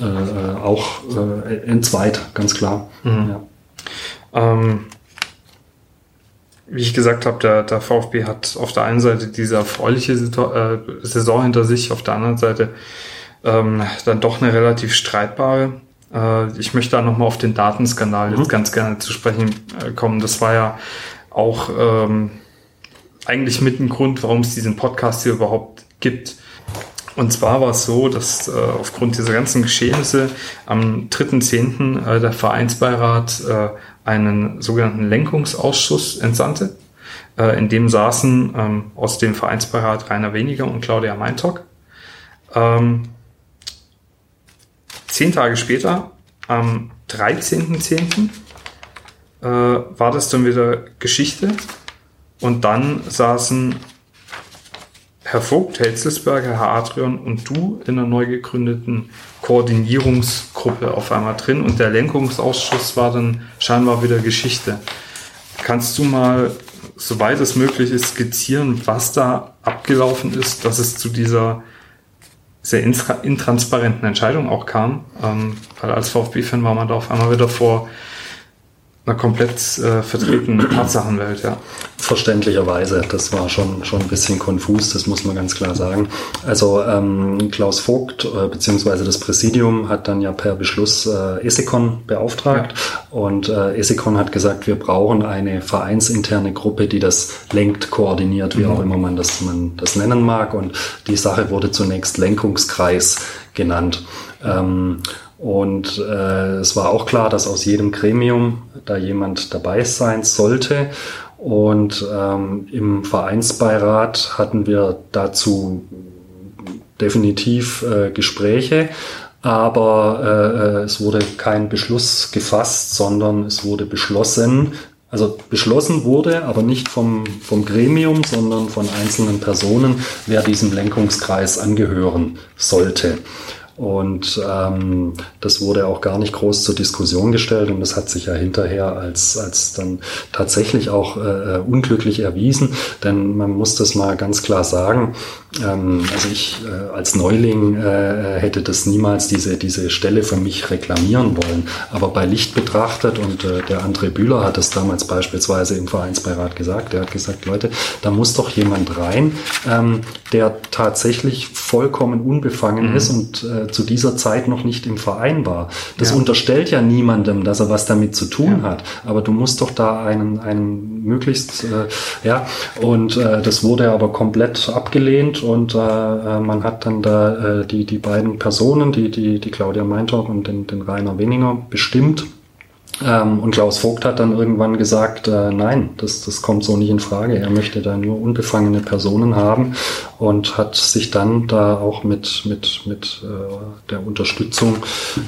äh, auch äh, entzweit, ganz klar. Mhm. Ja. Ähm, wie ich gesagt habe, der, der VfB hat auf der einen Seite diese erfreuliche äh, Saison hinter sich, auf der anderen Seite ähm, dann doch eine relativ streitbare. Äh, ich möchte da nochmal auf den Datenskandal mhm. jetzt ganz gerne zu sprechen äh, kommen. Das war ja auch ähm, eigentlich mit ein Grund, warum es diesen Podcast hier überhaupt gibt. Und zwar war es so, dass äh, aufgrund dieser ganzen Geschehnisse am 3.10. Äh, der Vereinsbeirat äh, einen sogenannten Lenkungsausschuss entsandte. Äh, in dem saßen ähm, aus dem Vereinsbeirat Rainer Weniger und Claudia Meintock. Ähm, zehn Tage später, am 13.10., äh, war das dann wieder Geschichte. Und dann saßen Herr Vogt, Herr Hitzelsberger, Herr Adrian und du in einer neu gegründeten Koordinierungsgruppe auf einmal drin und der Lenkungsausschuss war dann scheinbar wieder Geschichte. Kannst du mal, soweit es möglich ist, skizzieren, was da abgelaufen ist, dass es zu dieser sehr intransparenten Entscheidung auch kam? Ähm, weil als VfB-Fan war man da auf einmal wieder vor einer komplett äh, vertretenen Tatsachenwelt, ja. Verständlicherweise, das war schon, schon ein bisschen konfus, das muss man ganz klar sagen. Also ähm, Klaus Vogt äh, beziehungsweise das Präsidium hat dann ja per Beschluss äh, Esikon beauftragt ja. und äh, Esikon hat gesagt, wir brauchen eine vereinsinterne Gruppe, die das lenkt, koordiniert, wie mhm. auch immer man das, man das nennen mag. Und die Sache wurde zunächst Lenkungskreis genannt. Ähm, und äh, es war auch klar, dass aus jedem Gremium da jemand dabei sein sollte. Und ähm, im Vereinsbeirat hatten wir dazu definitiv äh, Gespräche, aber äh, äh es wurde kein Beschluss gefasst, sondern es wurde beschlossen, also beschlossen wurde, aber nicht vom, vom Gremium, sondern von einzelnen Personen, wer diesem Lenkungskreis angehören sollte. Und ähm, das wurde auch gar nicht groß zur Diskussion gestellt und das hat sich ja hinterher als, als dann tatsächlich auch äh, unglücklich erwiesen. Denn man muss das mal ganz klar sagen, ähm, also ich äh, als Neuling äh, hätte das niemals diese, diese Stelle für mich reklamieren wollen. Aber bei Licht betrachtet, und äh, der André Bühler hat das damals beispielsweise im Vereinsbeirat gesagt, der hat gesagt, Leute, da muss doch jemand rein, ähm, der tatsächlich vollkommen unbefangen mhm. ist und äh, zu dieser Zeit noch nicht im Verein war. Das ja. unterstellt ja niemandem, dass er was damit zu tun ja. hat. Aber du musst doch da einen, einen möglichst, äh, ja, und äh, das wurde aber komplett abgelehnt und äh, äh man hat dann da äh, die, die beiden Personen, die, die, die Claudia Meintorf und den, den Rainer Weninger bestimmt ähm, und Klaus Vogt hat dann irgendwann gesagt, äh, nein, das, das kommt so nicht in Frage. Er möchte da nur unbefangene Personen haben und hat sich dann da auch mit, mit, mit äh, der Unterstützung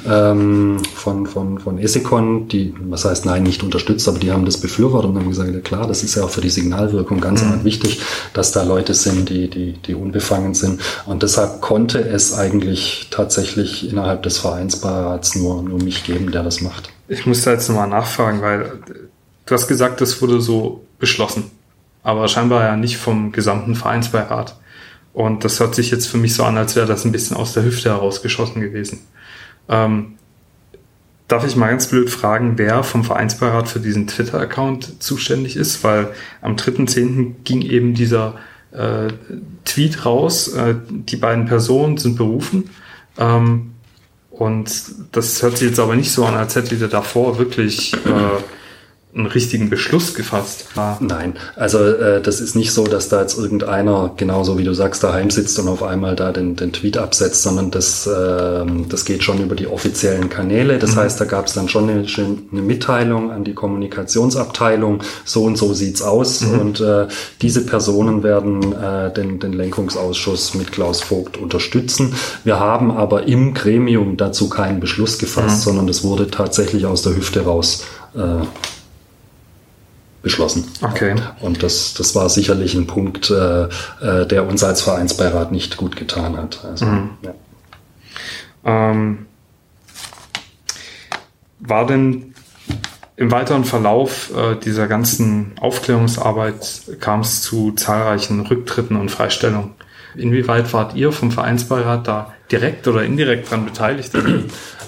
ähm, von, von, von Esikon, die, was heißt nein, nicht unterstützt, aber die haben das befürwortet und haben gesagt, ja klar, das ist ja auch für die Signalwirkung ganz mhm. wichtig, dass da Leute sind, die, die, die unbefangen sind. Und deshalb konnte es eigentlich tatsächlich innerhalb des Vereinsbeirats nur, nur mich geben, der das macht. Ich muss da jetzt nochmal nachfragen, weil du hast gesagt, das wurde so beschlossen. Aber scheinbar ja nicht vom gesamten Vereinsbeirat. Und das hört sich jetzt für mich so an, als wäre das ein bisschen aus der Hüfte herausgeschossen gewesen. Ähm, darf ich mal ganz blöd fragen, wer vom Vereinsbeirat für diesen Twitter-Account zuständig ist? Weil am 3.10. ging eben dieser äh, Tweet raus, äh, die beiden Personen sind berufen. Ähm, und das hört sich jetzt aber nicht so an, als hätte ihr davor wirklich äh, einen richtigen Beschluss gefasst. Nein, also äh, das ist nicht so, dass da jetzt irgendeiner, genauso wie du sagst, daheim sitzt und auf einmal da den, den Tweet absetzt, sondern das, äh, das geht schon über die offiziellen Kanäle. Das mhm. heißt, da gab es dann schon eine, eine, Mitteilung an die Kommunikationsabteilung, so und so sieht's aus. Mhm. Und äh, diese Personen werden äh, den, den Lenkungsausschuss mit Klaus Vogt unterstützen. Wir haben aber im Gremium dazu keinen Beschluss gefasst, mhm. sondern das wurde tatsächlich aus der Hüfte raus äh, beschlossen. Okay. Und das, das war sicherlich ein Punkt, äh, äh, der uns als Vereinsbeirat nicht gut getan hat. Also, mhm. ja. ähm, war denn im weiteren Verlauf äh, dieser ganzen Aufklärungsarbeit kam es zu zahlreichen Rücktritten und Freistellungen? Inwieweit wart ihr vom Vereinsbeirat da direkt oder indirekt dran beteiligt?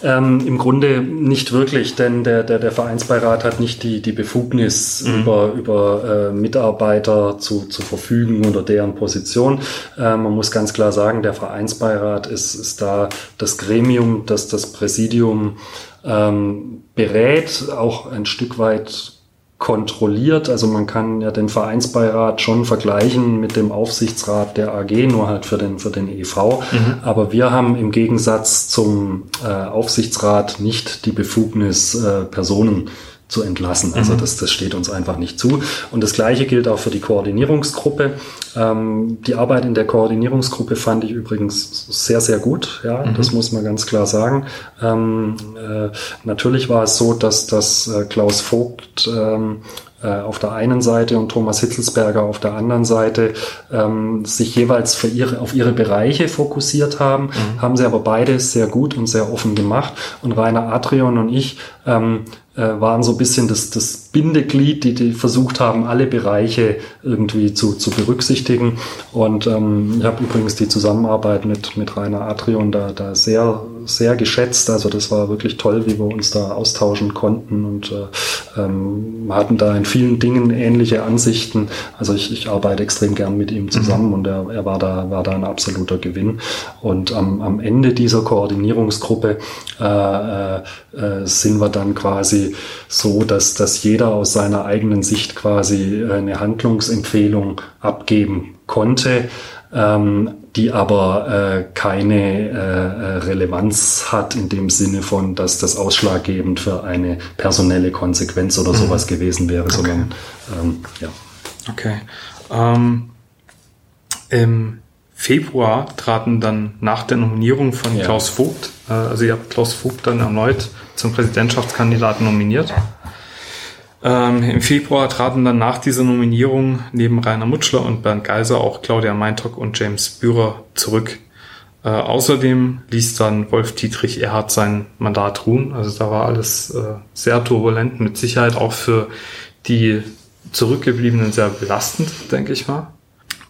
Ähm, Im Grunde nicht wirklich, denn der, der, der Vereinsbeirat hat nicht die, die Befugnis, mhm. über, über äh, Mitarbeiter zu, zu verfügen oder deren Position. Äh, man muss ganz klar sagen, der Vereinsbeirat ist, ist da das Gremium, das das Präsidium ähm, berät, auch ein Stück weit kontrolliert. Also man kann ja den Vereinsbeirat schon vergleichen mit dem Aufsichtsrat der AG, nur halt für den, für den EV. Mhm. Aber wir haben im Gegensatz zum äh, Aufsichtsrat nicht die Befugnis, äh, Personen zu entlassen. Also mhm. das, das steht uns einfach nicht zu. Und das Gleiche gilt auch für die Koordinierungsgruppe. Ähm, die Arbeit in der Koordinierungsgruppe fand ich übrigens sehr, sehr gut. Ja, mhm. das muss man ganz klar sagen. Ähm, äh, natürlich war es so, dass, dass äh, Klaus Vogt ähm, äh, auf der einen Seite und Thomas Hitzelsberger auf der anderen Seite ähm, sich jeweils für ihre, auf ihre Bereiche fokussiert haben, mhm. haben sie aber beide sehr gut und sehr offen gemacht. Und Rainer Adrian und ich ähm, äh, waren so ein bisschen das, das Bindeglied, die, die versucht haben, alle Bereiche irgendwie zu, zu berücksichtigen. Und ähm, ich habe übrigens die Zusammenarbeit mit, mit Rainer Adrian da, da sehr, sehr geschätzt. Also das war wirklich toll, wie wir uns da austauschen konnten und äh, ähm, hatten da in vielen Dingen ähnliche Ansichten. Also ich, ich arbeite extrem gern mit ihm zusammen mhm. und er, er war, da, war da ein absoluter Gewinn. Und am, am Ende dieser Koordinierungsgruppe äh, äh, sind wir dann quasi so, dass, dass jeder aus seiner eigenen Sicht quasi eine Handlungsempfehlung abgeben konnte, ähm, die aber äh, keine äh, Relevanz hat in dem Sinne von, dass das ausschlaggebend für eine personelle Konsequenz oder mhm. sowas gewesen wäre, okay. sondern ähm, ja. Okay. Ähm, Im Februar traten dann nach der Nominierung von ja. Klaus Vogt, äh, also ihr habt Klaus Vogt dann erneut zum Präsidentschaftskandidaten nominiert. Ähm, Im Februar traten dann nach dieser Nominierung neben Rainer Mutschler und Bernd Geiser auch Claudia Meintock und James Bührer zurück. Äh, außerdem ließ dann Wolf Dietrich Erhard sein Mandat ruhen. Also da war alles äh, sehr turbulent, mit Sicherheit auch für die Zurückgebliebenen sehr belastend, denke ich mal.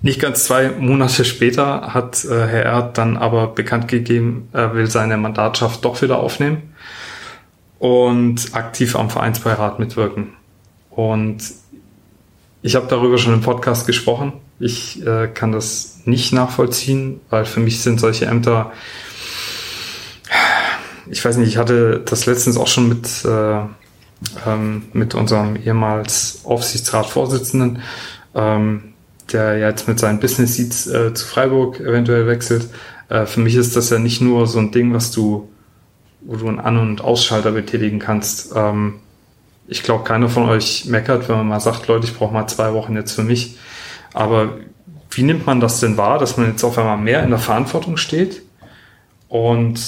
Nicht ganz zwei Monate später hat äh, Herr Erhard dann aber bekannt gegeben, er will seine Mandatschaft doch wieder aufnehmen und aktiv am Vereinsbeirat mitwirken. Und ich habe darüber schon im Podcast gesprochen. Ich äh, kann das nicht nachvollziehen, weil für mich sind solche Ämter, ich weiß nicht, ich hatte das letztens auch schon mit, äh, ähm, mit unserem ehemals Aufsichtsratsvorsitzenden, ähm, der jetzt mit seinen Business Seats äh, zu Freiburg eventuell wechselt. Äh, für mich ist das ja nicht nur so ein Ding, was du wo du einen An- und Ausschalter betätigen kannst. Ähm, ich glaube, keiner von euch meckert, wenn man mal sagt, Leute, ich brauche mal zwei Wochen jetzt für mich. Aber wie nimmt man das denn wahr, dass man jetzt auf einmal mehr in der Verantwortung steht und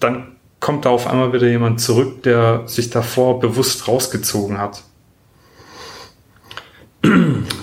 dann kommt da auf einmal wieder jemand zurück, der sich davor bewusst rausgezogen hat?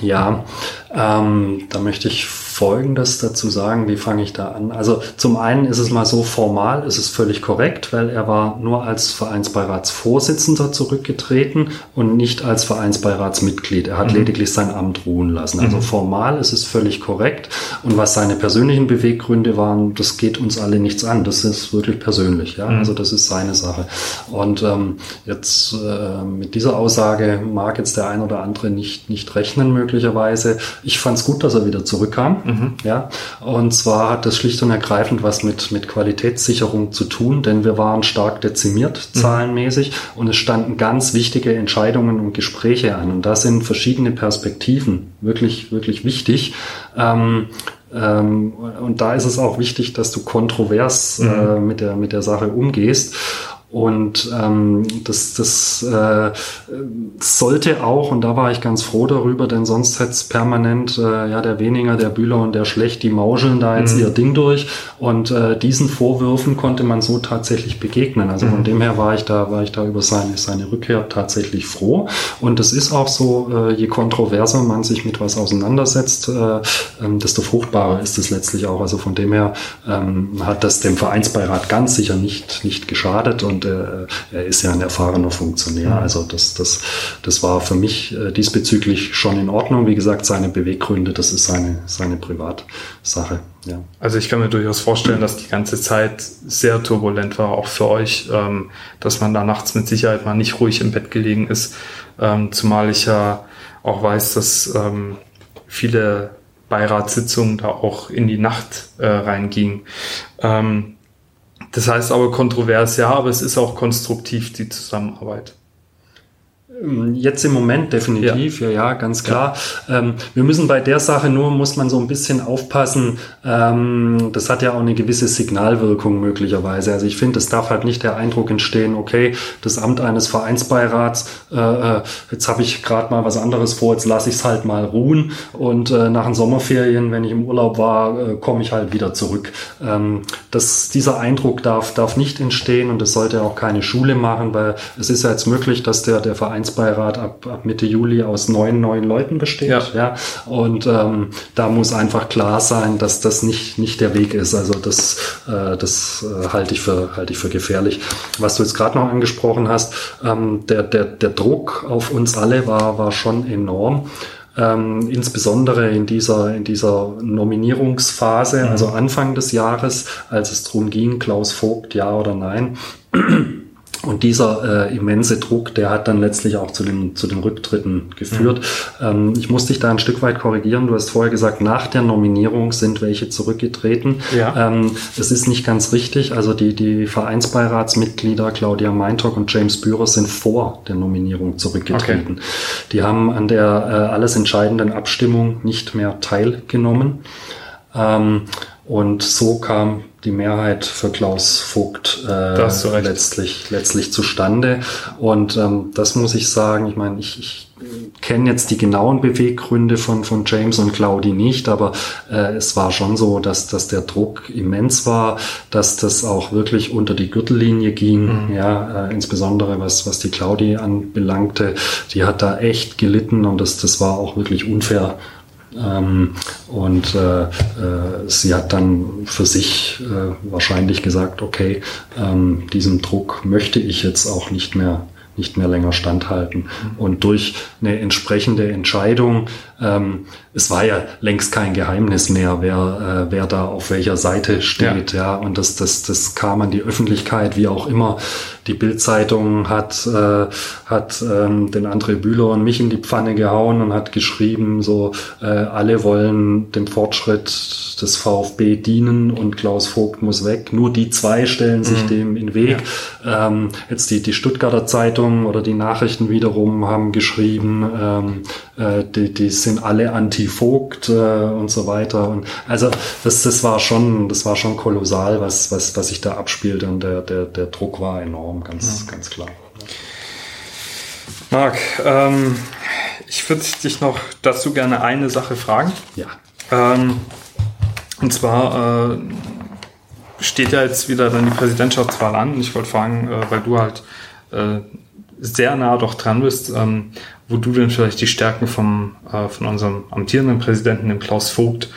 Ja, ähm, da möchte ich Folgendes dazu sagen. Wie fange ich da an? Also zum einen ist es mal so formal, ist es völlig korrekt, weil er war nur als Vereinsbeiratsvorsitzender zurückgetreten und nicht als Vereinsbeiratsmitglied. Er hat mhm. lediglich sein Amt ruhen lassen. Also mhm. formal ist es völlig korrekt. Und was seine persönlichen Beweggründe waren, das geht uns alle nichts an. Das ist wirklich persönlich. Ja? Mhm. Also das ist seine Sache. Und ähm, jetzt äh, mit dieser Aussage mag jetzt der ein oder andere nicht, nicht rechnen möglicherweise. Ich fand es gut, dass er wieder zurückkam. Mhm. Ja, und zwar hat das schlicht und ergreifend was mit, mit Qualitätssicherung zu tun, denn wir waren stark dezimiert, mhm. zahlenmäßig, und es standen ganz wichtige Entscheidungen und Gespräche an. Und da sind verschiedene Perspektiven wirklich, wirklich wichtig. Ähm, ähm, und da ist es auch wichtig, dass du kontrovers mhm. äh, mit, der, mit der Sache umgehst. Und ähm, das, das äh, sollte auch, und da war ich ganz froh darüber, denn sonst hätte es permanent, äh, ja, der Weniger, der Bühler und der Schlecht, die mauscheln da jetzt mhm. ihr Ding durch. Und äh, diesen Vorwürfen konnte man so tatsächlich begegnen. Also mhm. von dem her war ich da, war ich da über seine, seine Rückkehr tatsächlich froh. Und es ist auch so, äh, je kontroverser man sich mit was auseinandersetzt, äh, ähm, desto fruchtbarer ist es letztlich auch. Also von dem her ähm, hat das dem Vereinsbeirat ganz sicher nicht, nicht geschadet. Und und äh, er ist ja ein erfahrener Funktionär. Mhm. Also das, das, das war für mich äh, diesbezüglich schon in Ordnung. Wie gesagt, seine Beweggründe, das ist seine, seine Privatsache. Ja. Also ich kann mir durchaus vorstellen, dass die ganze Zeit sehr turbulent war, auch für euch, ähm, dass man da nachts mit Sicherheit mal nicht ruhig im Bett gelegen ist. Ähm, zumal ich ja auch weiß, dass ähm, viele Beiratssitzungen da auch in die Nacht äh, reingingen. Ähm, das heißt aber kontrovers, ja, aber es ist auch konstruktiv, die Zusammenarbeit. Ähm, jetzt im Moment definitiv, ja, ja, ja ganz klar. Ja. Ähm, wir müssen bei der Sache nur, muss man so ein bisschen aufpassen, ähm, das hat ja auch eine gewisse Signalwirkung möglicherweise. Also ich finde, es darf halt nicht der Eindruck entstehen, okay, das Amt eines Vereinsbeirats, äh, äh jetzt habe ich gerade mal was anderes vor, jetzt lasse ich es halt mal ruhen und äh, nach den Sommerferien, wenn ich im Urlaub war, äh, komme ich halt wieder zurück. Ähm, das, dieser Eindruck darf, darf nicht entstehen und das sollte auch keine Schule machen, weil es ist ja jetzt möglich, dass der, der Vereinsbeirat ab, ab Mitte Juli aus neun neuen Leuten besteht. Ja. ja. Und ähm, da muss einfach klar sein, dass das nicht, nicht der Weg ist. Also das, äh, das äh, halte ich, für, halte ich für gefährlich. Was du jetzt gerade noch angesprochen hast, ähm, der, der, der Druck auf uns alle war, war schon enorm. Ähm, insbesondere in dieser, in dieser Nominierungsphase, mhm. also Anfang des Jahres, als es darum ging, Klaus Vogt, ja oder nein. Und dieser äh, immense Druck, der hat dann letztlich auch zu den, zu den Rücktritten geführt. Mhm. Ähm, ich muss dich da ein Stück weit korrigieren. Du hast vorher gesagt, nach der Nominierung sind welche zurückgetreten. Ja. Ähm, das ist nicht ganz richtig. Also die, die Vereinsbeiratsmitglieder Claudia Meintock und James Bührer sind vor der Nominierung zurückgetreten. Okay. Die haben an der äh, alles entscheidenden Abstimmung nicht mehr teilgenommen. Ähm, und so kam die Mehrheit für Klaus Vogt äh, letztlich, letztlich zustande. Und ähm, das muss ich sagen, ich meine, ich, ich kenne jetzt die genauen Beweggründe von, von James und Claudi nicht, aber äh, es war schon so, dass, dass der Druck immens war, dass das auch wirklich unter die Gürtellinie ging, mhm. ja, äh, insbesondere was, was die Claudi anbelangte. Die hat da echt gelitten und das, das war auch wirklich unfair ähm, und äh, äh, sie hat dann für sich äh, wahrscheinlich gesagt, okay, ähm, diesem Druck möchte ich jetzt auch nicht mehr nicht mehr länger standhalten. Und durch eine entsprechende Entscheidung, ähm, es war ja längst kein Geheimnis mehr, wer, äh, wer da auf welcher Seite steht, ja. ja. Und das, das, das kam an die Öffentlichkeit, wie auch immer. Die Bildzeitung hat, äh, hat ähm, den André Bühler und mich in die Pfanne gehauen und hat geschrieben, so äh, alle wollen dem Fortschritt des VfB dienen und Klaus Vogt muss weg. Nur die zwei stellen sich mhm. dem in Weg. Ja. Ähm, jetzt die, die Stuttgarter Zeitung oder die Nachrichten wiederum haben geschrieben, ähm, äh, die, die sind alle anti-Vogt äh, und so weiter. Und also das, das war schon, das war schon kolossal, was, was, was sich da abspielt und der, der, der Druck war enorm, ganz, ja. ganz klar. Marc, ähm, ich würde dich noch dazu gerne eine Sache fragen. Ja. Ähm, und zwar äh, steht ja jetzt wieder dann die Präsidentschaftswahl an. Und ich wollte fragen, äh, weil du halt äh, sehr nah doch dran bist, ähm, wo du denn vielleicht die Stärken vom, äh, von unserem amtierenden Präsidenten, dem Klaus Vogt,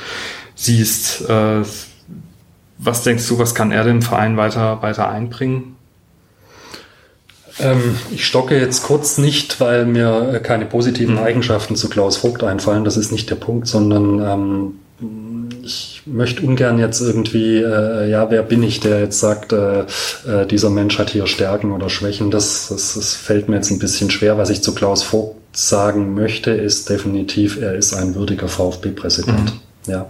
siehst. Äh, was denkst du, was kann er dem Verein weiter, weiter einbringen? Ähm, ich stocke jetzt kurz nicht, weil mir keine positiven mhm. Eigenschaften zu Klaus Vogt einfallen. Das ist nicht der Punkt, sondern ähm, ich möchte ungern jetzt irgendwie, äh, ja, wer bin ich, der jetzt sagt, äh, äh, dieser Mensch hat hier Stärken oder Schwächen. Das, das, das fällt mir jetzt ein bisschen schwer. Was ich zu Klaus Vogt sagen möchte, ist definitiv, er ist ein würdiger VfB-Präsident. Mhm. Ja,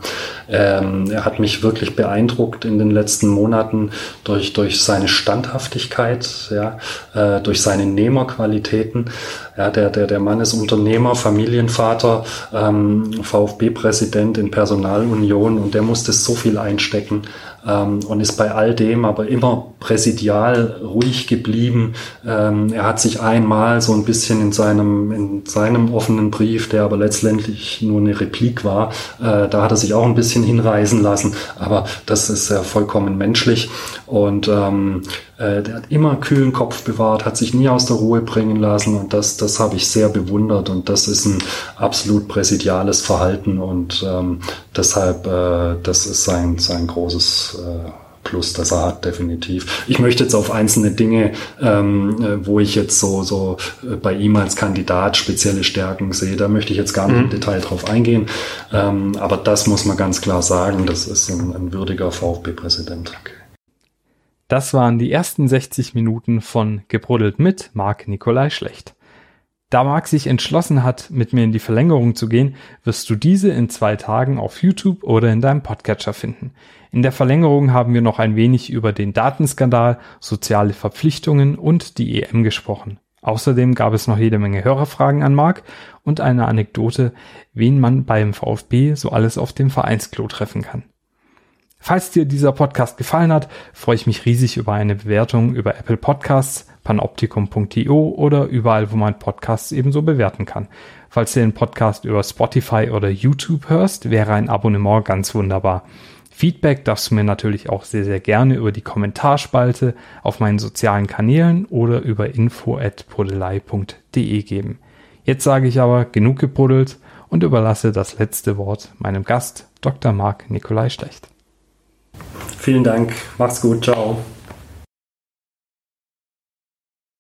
ähm, er hat mich wirklich beeindruckt in den letzten Monaten durch, durch seine Standhaftigkeit, ja, äh, durch seine Nehmerqualitäten. Ja, der, der, der Mann ist Unternehmer, Familienvater, ähm, VfB-Präsident in Personalunion und der musste so viel einstecken ähm, und ist bei all dem aber immer präsidial ruhig geblieben. Ähm, er hat sich einmal so ein bisschen in seinem, in seinem offenen Brief, der aber letztendlich nur eine Replik war, äh, da hat er sich auch ein bisschen hinreißen lassen, aber das ist ja vollkommen menschlich und ähm, äh, der hat immer kühlen Kopf bewahrt, hat sich nie aus der Ruhe bringen lassen und das, das habe ich sehr bewundert und das ist ein absolut präsidiales Verhalten und ähm, deshalb, äh, das ist sein, sein großes äh, Plus, das er hat, definitiv. Ich möchte jetzt auf einzelne Dinge, ähm, äh, wo ich jetzt so, so äh, bei ihm als Kandidat spezielle Stärken sehe, da möchte ich jetzt gar nicht mhm. im Detail drauf eingehen. Ähm, aber das muss man ganz klar sagen, das ist ein, ein würdiger VfB-Präsident. Okay. Das waren die ersten 60 Minuten von Gebruddelt mit Marc Nikolai Schlecht. Da Marc sich entschlossen hat, mit mir in die Verlängerung zu gehen, wirst du diese in zwei Tagen auf YouTube oder in deinem Podcatcher finden. In der Verlängerung haben wir noch ein wenig über den Datenskandal, soziale Verpflichtungen und die EM gesprochen. Außerdem gab es noch jede Menge Hörerfragen an Marc und eine Anekdote, wen man beim VfB so alles auf dem Vereinsklo treffen kann. Falls dir dieser Podcast gefallen hat, freue ich mich riesig über eine Bewertung über Apple Podcasts, panoptikum.io oder überall, wo man Podcasts ebenso bewerten kann. Falls du den Podcast über Spotify oder YouTube hörst, wäre ein Abonnement ganz wunderbar. Feedback darfst du mir natürlich auch sehr, sehr gerne über die Kommentarspalte auf meinen sozialen Kanälen oder über info.podelei.de geben. Jetzt sage ich aber genug gepuddelt und überlasse das letzte Wort meinem Gast, Dr. Marc Nikolai Stecht. Vielen Dank, mach's gut, ciao.